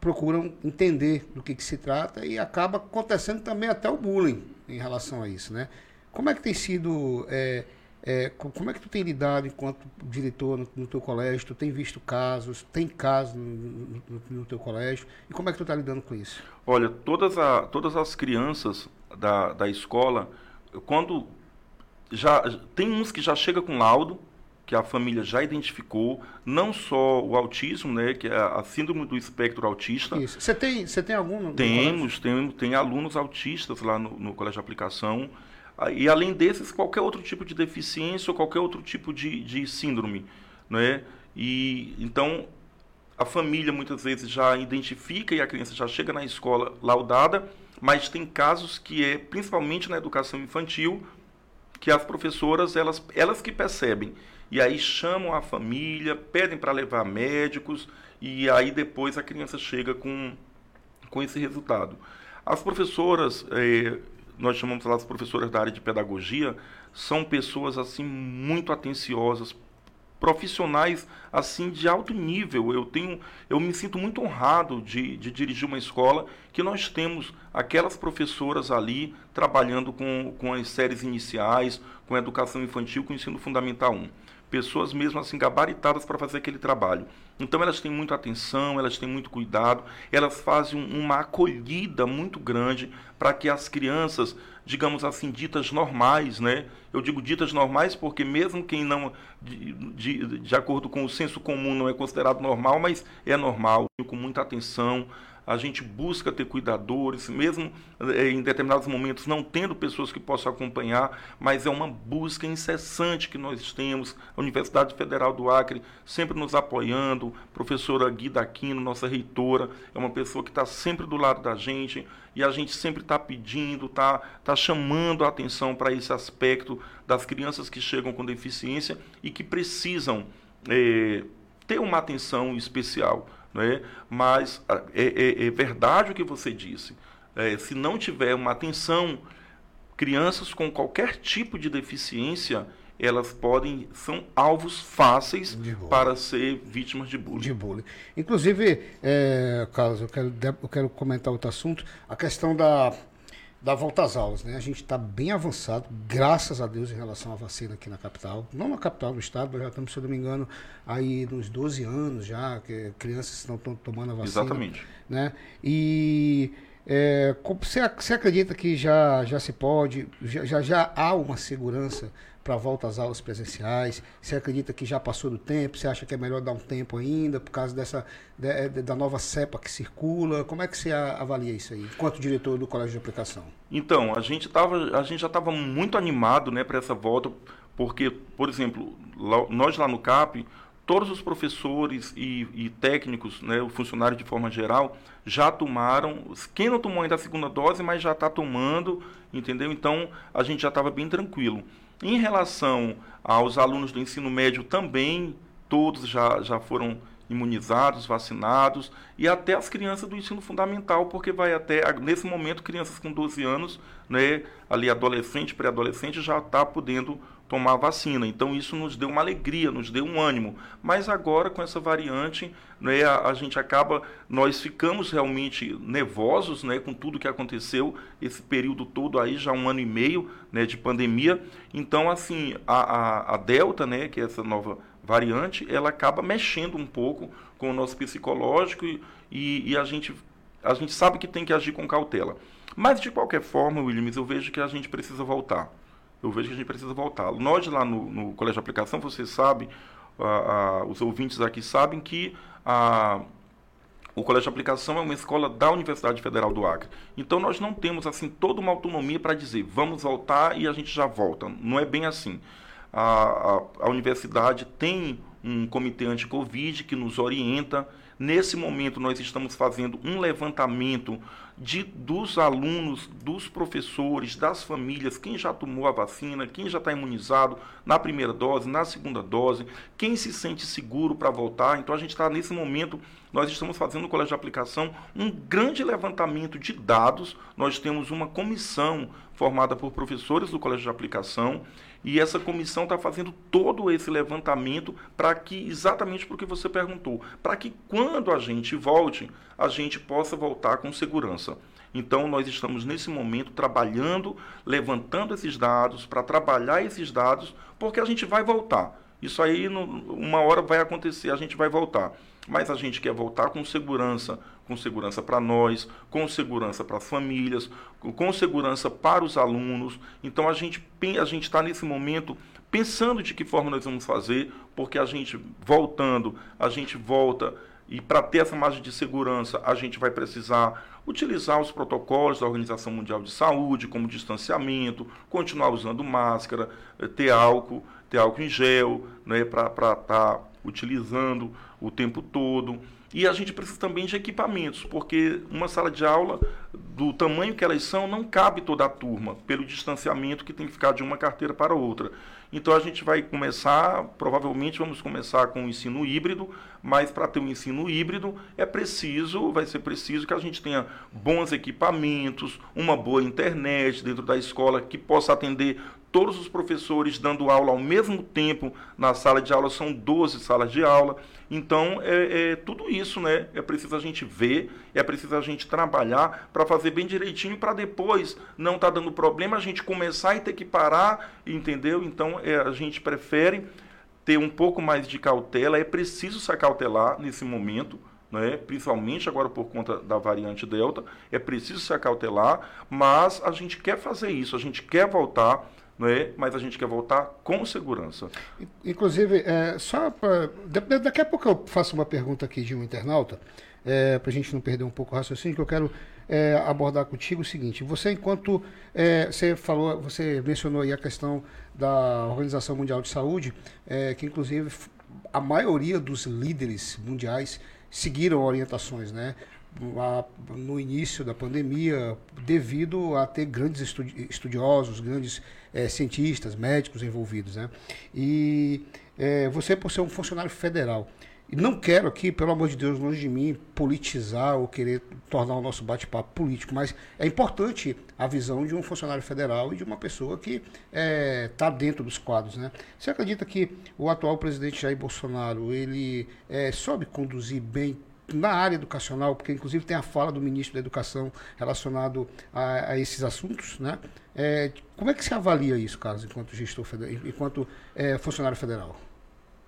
procuram entender do que, que se trata e acaba acontecendo também até o bullying em relação a isso, né? Como é que tem sido, é, é, como é que tu tem lidado enquanto diretor no, no teu colégio? Tu tem visto casos, tem casos no, no, no teu colégio? E como é que tu está lidando com isso? Olha, todas, a, todas as crianças da, da escola, quando já tem uns que já chega com laudo, que a família já identificou, não só o autismo, né, que é a síndrome do espectro autista. Isso. Você tem, você tem algum? Temos, tem, tem alunos autistas lá no, no colégio de aplicação. Ah, e além desses, qualquer outro tipo de deficiência ou qualquer outro tipo de, de síndrome, né? E então a família muitas vezes já identifica e a criança já chega na escola laudada, mas tem casos que é principalmente na educação infantil que as professoras elas elas que percebem e aí chamam a família, pedem para levar médicos e aí depois a criança chega com, com esse resultado. As professoras, é, nós chamamos lá as professoras da área de pedagogia, são pessoas assim muito atenciosas, profissionais assim de alto nível. Eu tenho, eu me sinto muito honrado de, de dirigir uma escola que nós temos aquelas professoras ali trabalhando com, com as séries iniciais, com a educação infantil, com o ensino fundamental 1 pessoas mesmo assim gabaritadas para fazer aquele trabalho. Então elas têm muita atenção, elas têm muito cuidado, elas fazem uma acolhida muito grande para que as crianças, digamos assim, ditas normais, né? Eu digo ditas normais porque mesmo quem não, de, de, de acordo com o senso comum, não é considerado normal, mas é normal, com muita atenção, a gente busca ter cuidadores, mesmo eh, em determinados momentos não tendo pessoas que possam acompanhar, mas é uma busca incessante que nós temos. A Universidade Federal do Acre sempre nos apoiando, professora Guida Aquino, nossa reitora, é uma pessoa que está sempre do lado da gente e a gente sempre está pedindo, está tá chamando a atenção para esse aspecto das crianças que chegam com deficiência e que precisam é, ter uma atenção especial. Né? Mas ah, é, é, é verdade o que você disse. É, se não tiver uma atenção, crianças com qualquer tipo de deficiência, elas podem são alvos fáceis para ser vítimas de bullying. De bullying. Inclusive, é, Carlos, eu quero, eu quero comentar outro assunto, a questão da da volta às aulas, né? A gente está bem avançado, graças a Deus, em relação à vacina aqui na capital. Não na capital, no estado, mas já estamos, se eu não me engano, aí nos 12 anos já, que crianças estão tomando a vacina. Exatamente. Né? E é, você, você acredita que já, já se pode, já, já há uma segurança para volta às aulas presenciais? Você acredita que já passou do tempo? Você acha que é melhor dar um tempo ainda por causa dessa de, de, da nova cepa que circula? Como é que você avalia isso aí, enquanto diretor do Colégio de Aplicação? Então, a gente, tava, a gente já estava muito animado né, para essa volta, porque, por exemplo, lá, nós lá no CAP, todos os professores e, e técnicos, né, o funcionário de forma geral, já tomaram. Quem não tomou ainda a segunda dose, mas já está tomando, entendeu? Então a gente já estava bem tranquilo. Em relação aos alunos do ensino médio, também todos já, já foram imunizados, vacinados, e até as crianças do ensino fundamental, porque vai até, nesse momento, crianças com 12 anos, né, ali adolescente, pré-adolescente, já está podendo tomar vacina. Então isso nos deu uma alegria, nos deu um ânimo. Mas agora com essa variante, né, a, a, gente acaba, nós ficamos realmente nervosos, né, com tudo que aconteceu esse período todo aí, já um ano e meio, né, de pandemia. Então assim, a, a, a delta, né, que é essa nova variante, ela acaba mexendo um pouco com o nosso psicológico e, e, e a gente a gente sabe que tem que agir com cautela. Mas de qualquer forma, Williams, eu vejo que a gente precisa voltar eu vejo que a gente precisa voltar. Nós lá no, no Colégio de Aplicação, você sabe, os ouvintes aqui sabem que o Colégio de Aplicação é uma escola da Universidade Federal do Acre. Então nós não temos assim toda uma autonomia para dizer vamos voltar e a gente já volta. Não é bem assim. A, a, a universidade tem um comitê anti-Covid que nos orienta. Nesse momento, nós estamos fazendo um levantamento de, dos alunos, dos professores, das famílias, quem já tomou a vacina, quem já está imunizado na primeira dose, na segunda dose, quem se sente seguro para voltar. Então, a gente está nesse momento, nós estamos fazendo no Colégio de Aplicação um grande levantamento de dados. Nós temos uma comissão formada por professores do Colégio de Aplicação e essa comissão está fazendo todo esse levantamento para que, exatamente porque você perguntou, para que quando a gente volte, a gente possa voltar com segurança. Então, nós estamos nesse momento trabalhando, levantando esses dados, para trabalhar esses dados, porque a gente vai voltar. Isso aí, uma hora vai acontecer, a gente vai voltar. Mas a gente quer voltar com segurança, com segurança para nós, com segurança para as famílias, com segurança para os alunos. Então a gente a gente está nesse momento pensando de que forma nós vamos fazer, porque a gente voltando, a gente volta e para ter essa margem de segurança, a gente vai precisar utilizar os protocolos da Organização Mundial de Saúde, como distanciamento, continuar usando máscara, eh, ter álcool, ter álcool em gel, né, para estar tá utilizando o tempo todo. E a gente precisa também de equipamentos, porque uma sala de aula do tamanho que elas são, não cabe toda a turma, pelo distanciamento que tem que ficar de uma carteira para outra. Então a gente vai começar, provavelmente vamos começar com o ensino híbrido, mas para ter um ensino híbrido é preciso, vai ser preciso que a gente tenha bons equipamentos, uma boa internet dentro da escola que possa atender todos os professores dando aula ao mesmo tempo na sala de aula, são 12 salas de aula. Então, é, é tudo isso, né? É preciso a gente ver, é preciso a gente trabalhar para fazer bem direitinho, para depois não estar tá dando problema, a gente começar e ter que parar, entendeu? Então, é, a gente prefere ter um pouco mais de cautela, é preciso se acautelar nesse momento, né? principalmente agora por conta da variante Delta, é preciso se acautelar, mas a gente quer fazer isso, a gente quer voltar não é? mas a gente quer voltar com segurança. Inclusive, é, só pra, daqui a pouco eu faço uma pergunta aqui de um internauta, é, para a gente não perder um pouco o raciocínio, que eu quero é, abordar contigo o seguinte: você, enquanto é, você falou, você mencionou aí a questão da Organização Mundial de Saúde, é, que inclusive a maioria dos líderes mundiais seguiram orientações, né? No início da pandemia, devido a ter grandes estudiosos, grandes é, cientistas, médicos envolvidos. Né? E é, você, por ser um funcionário federal, e não quero aqui, pelo amor de Deus, longe de mim, politizar ou querer tornar o nosso bate-papo político, mas é importante a visão de um funcionário federal e de uma pessoa que está é, tá dentro dos quadros. Né? Você acredita que o atual presidente Jair Bolsonaro ele é, soube conduzir bem na área educacional, porque inclusive tem a fala do ministro da Educação relacionado a, a esses assuntos, né? É, como é que se avalia isso, Carlos, enquanto gestor enquanto é, funcionário federal?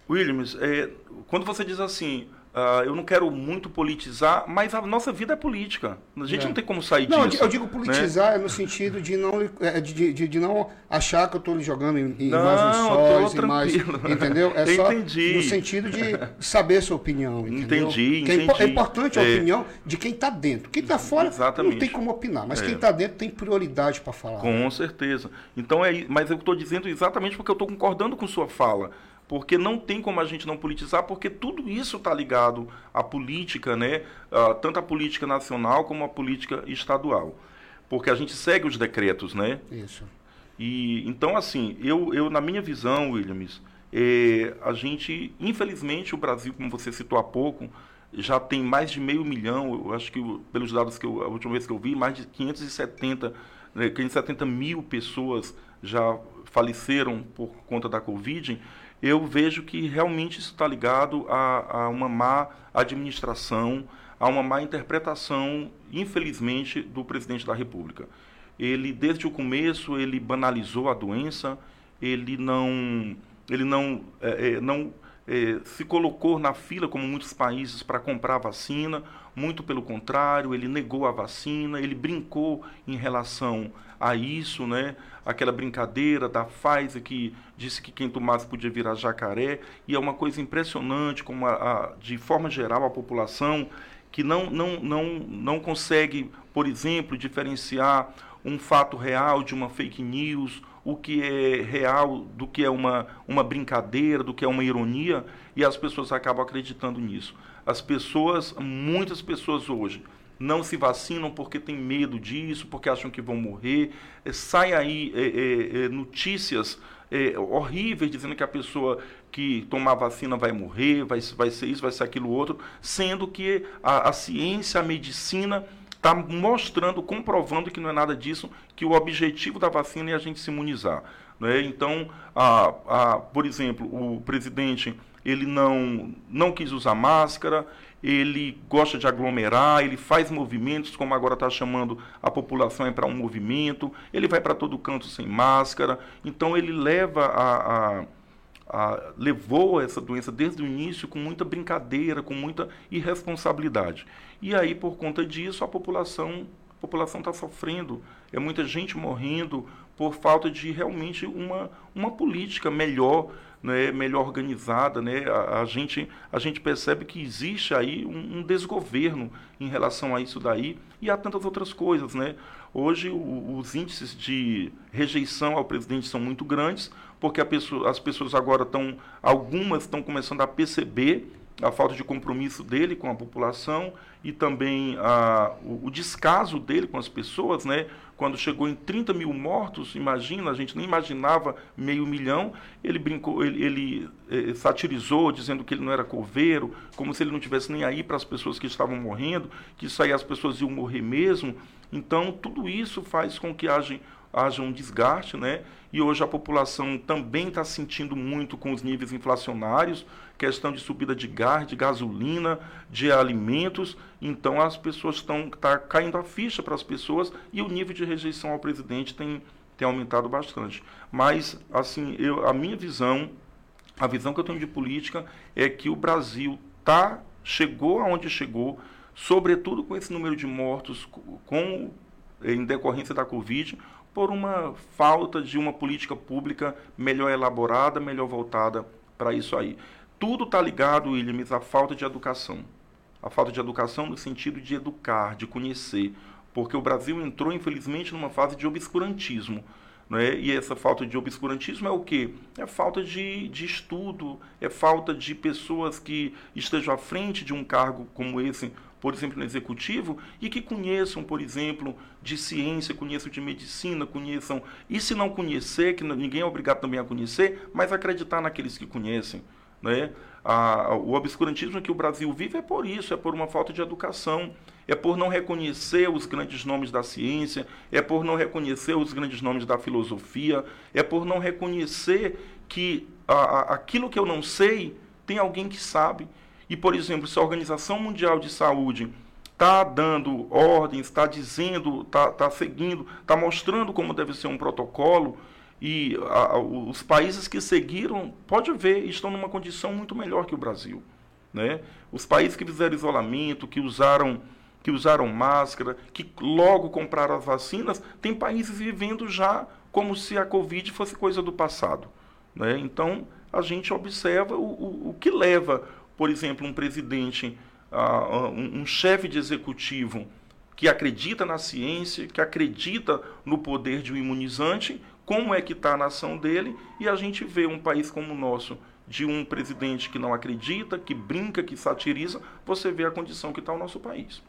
Williams, é, quando você diz assim, Uh, eu não quero muito politizar, mas a nossa vida é política. A gente é. não tem como sair não, disso. Eu digo politizar né? no sentido de não, é, de, de, de não achar que eu estou jogando em, em não, imagens sós, mais, entendeu? É só Entendi. no sentido de saber sua opinião. Entendeu? Entendi, que entendi. É, importante a é. opinião de quem está dentro. Quem está fora Exatamente. não tem como opinar, mas é. quem está dentro tem prioridade para falar. Com certeza. Então é, mas eu estou dizendo exatamente porque eu estou concordando com sua fala porque não tem como a gente não politizar, porque tudo isso está ligado à política, né? Uh, tanto a política nacional como a política estadual. Porque a gente segue os decretos, né? Isso. E, então, assim, eu, eu na minha visão, Williams, é, a gente, infelizmente, o Brasil, como você citou há pouco, já tem mais de meio milhão, eu acho que pelos dados que eu, a última vez que eu vi, mais de 570, né, 570 mil pessoas já faleceram por conta da Covid eu vejo que realmente isso está ligado a, a, uma má administração, a uma má interpretação, infelizmente, do presidente da República. Ele, desde o começo, ele banalizou a doença, ele não, ele não, é, é, não é, se colocou na fila, como muitos países, para comprar vacina, muito pelo contrário, ele negou a vacina, ele brincou em relação a isso, né? aquela brincadeira da Pfizer que disse que quem tomasse podia virar jacaré, e é uma coisa impressionante como a, a, de forma geral a população que não, não, não, não consegue, por exemplo, diferenciar um fato real de uma fake news, o que é real do que é uma, uma brincadeira, do que é uma ironia, e as pessoas acabam acreditando nisso. As pessoas, muitas pessoas hoje, não se vacinam porque tem medo disso, porque acham que vão morrer. É, sai aí é, é, é, notícias é, horríveis dizendo que a pessoa que tomar vacina vai morrer, vai, vai ser isso, vai ser aquilo outro, sendo que a, a ciência, a medicina está mostrando, comprovando que não é nada disso, que o objetivo da vacina é a gente se imunizar. Né? Então, a, a, por exemplo, o presidente ele não, não quis usar máscara, ele gosta de aglomerar, ele faz movimentos, como agora está chamando a população para um movimento, ele vai para todo canto sem máscara, então ele leva a, a, a, levou essa doença desde o início com muita brincadeira, com muita irresponsabilidade. E aí, por conta disso, a população a população está sofrendo, é muita gente morrendo por falta de realmente uma, uma política melhor né, melhor organizada, né, a, a, gente, a gente percebe que existe aí um, um, desgoverno em relação a isso daí e a tantas outras coisas. Né? Hoje o, os índices de rejeição ao presidente são muito grandes, porque pessoa, as pessoas agora estão, algumas estão começando a perceber a falta de compromisso dele com a população e também a, o, o, descaso dele com as pessoas, né? Quando chegou em 30 mil mortos, imagina, a gente nem imaginava meio milhão, ele brincou, ele, ele eh, satirizou, dizendo que ele não era coveiro, como se ele não tivesse nem aí para as pessoas que estavam morrendo, que isso aí as pessoas iam morrer mesmo. Então, tudo isso faz com que haja haja um desgaste, né? E hoje a população também está sentindo muito com os níveis inflacionários, questão de subida de gás, de gasolina, de alimentos. Então as pessoas estão tá caindo a ficha para as pessoas e o nível de rejeição ao presidente tem, tem aumentado bastante. Mas assim, eu, a minha visão, a visão que eu tenho de política é que o Brasil tá chegou aonde chegou, sobretudo com esse número de mortos com em decorrência da Covid, por uma falta de uma política pública melhor elaborada, melhor voltada para isso aí. Tudo está ligado, Williams, à falta de educação. A falta de educação no sentido de educar, de conhecer. Porque o Brasil entrou, infelizmente, numa fase de obscurantismo. Né? E essa falta de obscurantismo é o quê? É falta de, de estudo, é falta de pessoas que estejam à frente de um cargo como esse por exemplo, no executivo, e que conheçam, por exemplo, de ciência, conheçam de medicina, conheçam. E se não conhecer, que ninguém é obrigado também a conhecer, mas acreditar naqueles que conhecem. Né? A, o obscurantismo que o Brasil vive é por isso, é por uma falta de educação, é por não reconhecer os grandes nomes da ciência, é por não reconhecer os grandes nomes da filosofia, é por não reconhecer que a, a, aquilo que eu não sei tem alguém que sabe. E, por exemplo, se a Organização Mundial de Saúde está dando ordens, está dizendo, está tá seguindo, está mostrando como deve ser um protocolo, e a, os países que seguiram, pode ver, estão numa condição muito melhor que o Brasil. Né? Os países que fizeram isolamento, que usaram, que usaram máscara, que logo compraram as vacinas, tem países vivendo já como se a Covid fosse coisa do passado. Né? Então, a gente observa o, o, o que leva por exemplo, um presidente, uh, um, um chefe de executivo que acredita na ciência, que acredita no poder de um imunizante, como é que está a nação dele, e a gente vê um país como o nosso, de um presidente que não acredita, que brinca, que satiriza, você vê a condição que está o nosso país.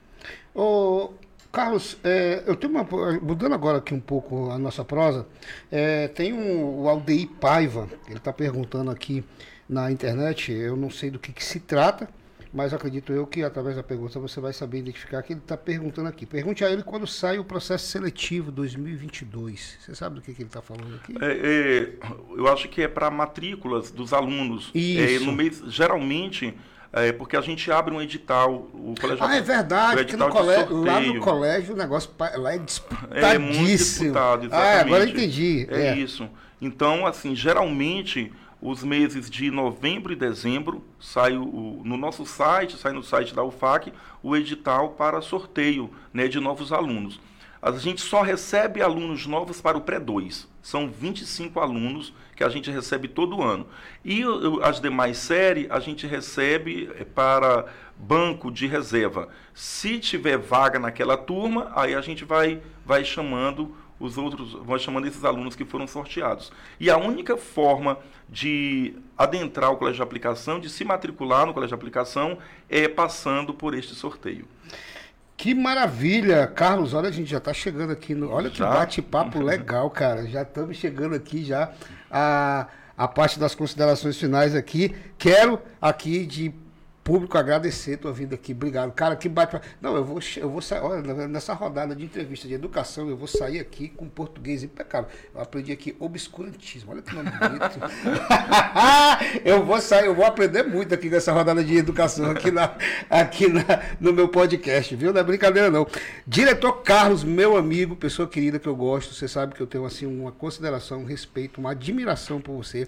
Ô, Carlos, é, eu tenho uma. Mudando agora aqui um pouco a nossa prosa, é, tem um, o Aldeir Paiva, ele está perguntando aqui na internet, eu não sei do que, que se trata, mas acredito eu que através da pergunta você vai saber identificar que ele está perguntando aqui. Pergunte a ele quando sai o processo seletivo 2022. Você sabe do que, que ele está falando aqui? É, é, eu acho que é para matrículas dos alunos. É, Isso. É, no mês, geralmente, é, porque a gente abre um edital. O colégio, ah, é verdade, que no colégio, lá no colégio o negócio lá é disputadíssimo. É muito disputado, exatamente. Ah, agora eu entendi. É, é isso. Então, assim, geralmente os meses de novembro e dezembro, sai o, no nosso site, sai no site da UFAC, o edital para sorteio né, de novos alunos. A gente só recebe alunos novos para o pré-2. São 25 alunos que a gente recebe todo ano. E as demais séries a gente recebe é, para banco de reserva. Se tiver vaga naquela turma, aí a gente vai, vai chamando os outros, vão chamando esses alunos que foram sorteados. E a única forma de adentrar o colégio de aplicação, de se matricular no colégio de aplicação, é passando por este sorteio. Que maravilha, Carlos. Olha, a gente já está chegando aqui. No... Olha que bate-papo legal, cara. Já estamos chegando aqui já a, a parte das considerações finais aqui. Quero aqui de público agradecer tua vinda aqui. Obrigado. Cara, que bate. Não, eu vou, eu vou sair. Olha, nessa rodada de entrevista de educação, eu vou sair aqui com português impecável. Eu aprendi aqui obscurantismo. Olha que nome bonito. eu vou sair, eu vou aprender muito aqui nessa rodada de educação aqui, na, aqui na, no meu podcast, viu? Não é brincadeira, não. Diretor Carlos, meu amigo, pessoa querida que eu gosto, você sabe que eu tenho assim uma consideração, um respeito, uma admiração por você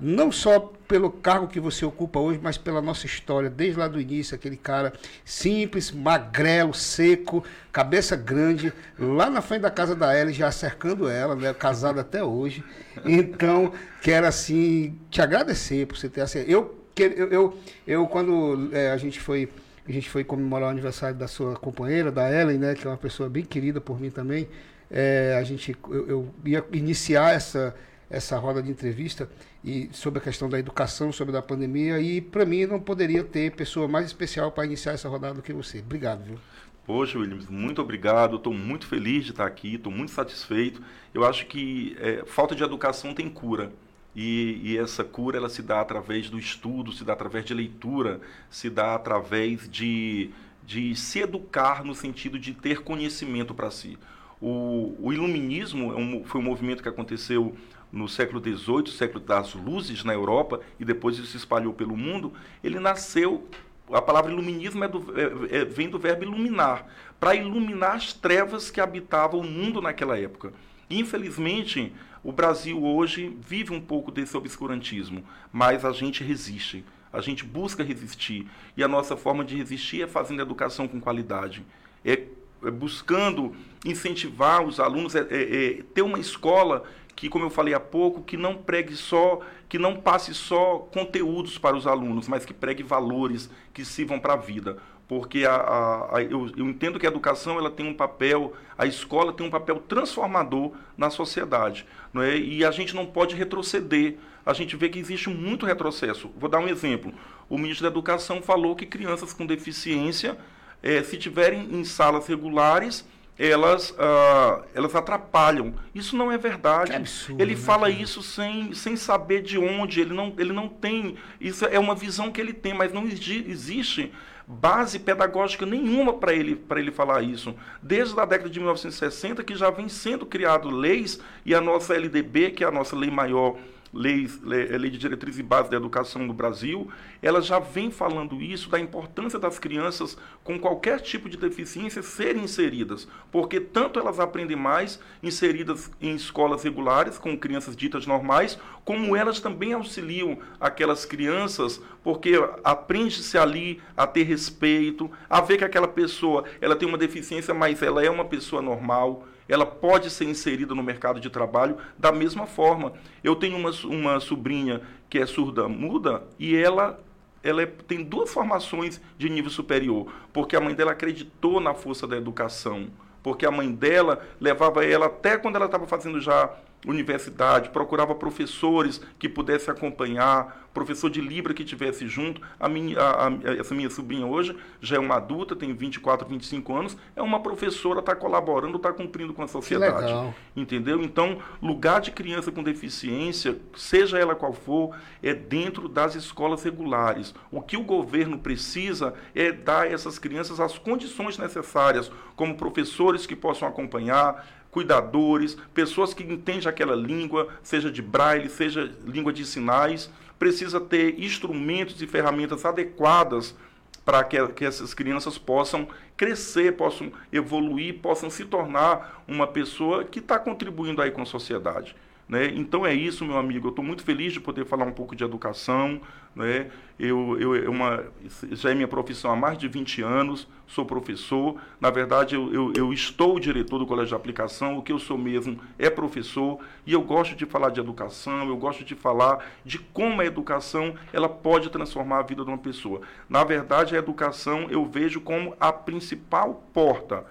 não só pelo cargo que você ocupa hoje, mas pela nossa história, desde lá do início, aquele cara simples, magrelo, seco, cabeça grande, lá na frente da casa da Ellie, já cercando ela, né, casado até hoje. Então, quero assim te agradecer por você ter assim, eu eu, eu, eu quando é, a gente foi a gente foi comemorar o aniversário da sua companheira, da Ellen, né, que é uma pessoa bem querida por mim também. É, a gente eu, eu ia iniciar essa essa roda de entrevista e sobre a questão da educação, sobre a pandemia. E para mim não poderia ter pessoa mais especial para iniciar essa rodada do que você. Obrigado, viu? Poxa, Williams, muito obrigado. Estou muito feliz de estar aqui, estou muito satisfeito. Eu acho que é, falta de educação tem cura. E, e, essa cura ela se dá através do estudo, se dá através de leitura, se dá através de, de se educar no sentido de ter conhecimento para si. O, o iluminismo é um, foi um movimento que aconteceu no século XVIII, século das luzes na Europa, e depois isso se espalhou pelo mundo. Ele nasceu, a palavra iluminismo é do, é, é, vem do verbo iluminar, para iluminar as trevas que habitavam o mundo naquela época. Infelizmente, o Brasil hoje vive um pouco desse obscurantismo, mas a gente resiste. A gente busca resistir. E a nossa forma de resistir é fazendo educação com qualidade. É, é buscando incentivar os alunos, é, é, é ter uma escola que, como eu falei há pouco, que não pregue só, que não passe só conteúdos para os alunos, mas que pregue valores que sirvam para a vida. Porque a, a, a, eu, eu, entendo que a educação ela tem um papel, a escola tem um papel transformador na sociedade. Não é? E a gente não pode retroceder. A gente vê que existe muito retrocesso. Vou dar um exemplo. O ministro da Educação falou que crianças com deficiência, eh, se tiverem em salas regulares, elas, uh, elas atrapalham. Isso não é verdade. Absurdo, ele né, fala isso sem, sem saber de onde, ele não, ele não tem. Isso é uma visão que ele tem, mas não existe base pedagógica nenhuma para ele, ele falar isso. Desde a década de 1960, que já vem sendo criado leis, e a nossa LDB, que é a nossa lei maior leis, lei de diretriz e base da educação no Brasil, ela já vem falando isso da importância das crianças com qualquer tipo de deficiência serem inseridas, porque tanto elas aprendem mais inseridas em escolas regulares com crianças ditas normais, como elas também auxiliam aquelas crianças, porque aprende-se ali a ter respeito, a ver que aquela pessoa, ela tem uma deficiência, mas ela é uma pessoa normal ela pode ser inserida no mercado de trabalho da mesma forma. Eu tenho uma, uma sobrinha que é surda muda e ela ela é, tem duas formações de nível superior, porque a mãe dela acreditou na força da educação, porque a mãe dela levava ela até quando ela estava fazendo já universidade, procurava professores que pudessem acompanhar, professor de Libra que tivesse junto. A minha, a, a, essa minha sobrinha hoje já é uma adulta, tem 24, 25 anos, é uma professora, está colaborando, está cumprindo com a sociedade. Entendeu? Então, lugar de criança com deficiência, seja ela qual for, é dentro das escolas regulares. O que o governo precisa é dar a essas crianças as condições necessárias, como professores que possam acompanhar, cuidadores, pessoas que entendem aquela língua, seja de braille, seja língua de sinais, precisa ter instrumentos e ferramentas adequadas para que, que essas crianças possam crescer, possam evoluir, possam se tornar uma pessoa que está contribuindo aí com a sociedade. Né? Então é isso, meu amigo. Eu estou muito feliz de poder falar um pouco de educação. Né? Eu, eu, é uma, já é minha profissão há mais de 20 anos, sou professor. Na verdade, eu, eu, eu, estou diretor do Colégio de Aplicação, o que eu sou mesmo é professor, e eu gosto de falar de educação, eu gosto de falar de como a educação ela pode transformar a vida de uma pessoa. Na verdade, a educação eu vejo como a principal porta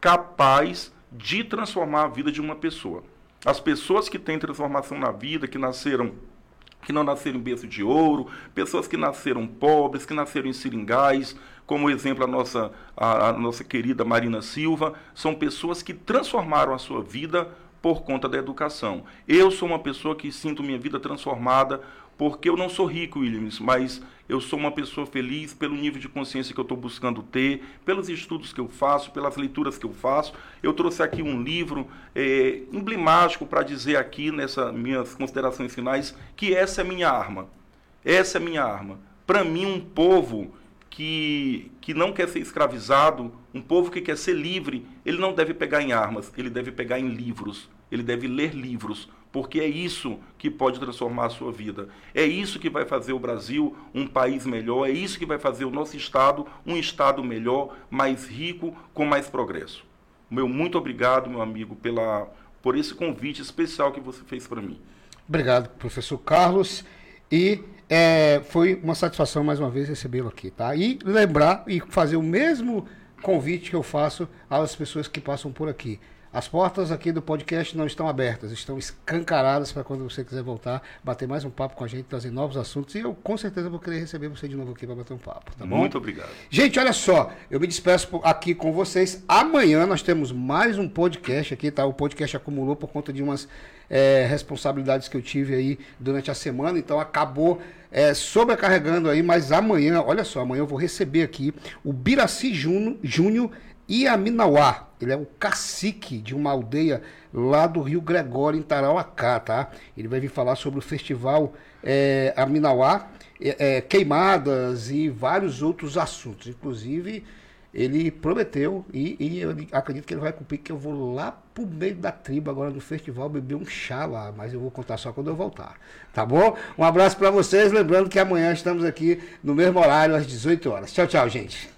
capaz de transformar a vida de uma pessoa. As pessoas que têm transformação na vida, que nasceram que não nasceram em berço de ouro, pessoas que nasceram pobres, que nasceram em seringais, como exemplo a nossa, a, a, nossa querida Marina Silva, são pessoas que transformaram a sua vida por conta da educação. Eu sou uma pessoa que sinto minha vida transformada porque eu não sou rico, Williams, mas eu sou uma pessoa feliz pelo nível de consciência que eu estou buscando ter, pelos estudos que eu faço, pelas leituras que eu faço. Eu trouxe aqui um livro é, emblemático para dizer aqui, nessas minhas considerações finais, que essa é minha arma. Essa é minha arma. Para mim, um povo que, que não quer ser escravizado, um povo que quer ser livre, ele não deve pegar em armas, ele deve pegar em livros, ele deve ler livros, porque é isso que pode transformar a sua vida. É isso que vai fazer o Brasil um país melhor, é isso que vai fazer o nosso Estado um Estado melhor, mais rico, com mais progresso. Meu muito obrigado, meu amigo, pela, por esse convite especial que você fez para mim. Obrigado, professor Carlos. E é, foi uma satisfação mais uma vez recebê-lo aqui, tá? E lembrar e fazer o mesmo convite que eu faço às pessoas que passam por aqui. As portas aqui do podcast não estão abertas, estão escancaradas para quando você quiser voltar, bater mais um papo com a gente, trazer novos assuntos. E eu com certeza vou querer receber você de novo aqui para bater um papo. Tá Muito bom? obrigado. Gente, olha só, eu me despeço aqui com vocês. Amanhã nós temos mais um podcast aqui, tá? O podcast acumulou por conta de umas é, responsabilidades que eu tive aí durante a semana, então acabou é, sobrecarregando aí, mas amanhã, olha só, amanhã eu vou receber aqui o Biraci Júnior Iaminauá. Ele é o cacique de uma aldeia lá do Rio Gregório, em Tarauacá, tá? Ele vai vir falar sobre o festival é, Aminauá, é, é, queimadas e vários outros assuntos. Inclusive, ele prometeu e, e, eu acredito que ele vai cumprir que eu vou lá pro meio da tribo agora no festival beber um chá lá, mas eu vou contar só quando eu voltar, tá bom? Um abraço para vocês, lembrando que amanhã estamos aqui no mesmo horário às 18 horas. Tchau, tchau, gente.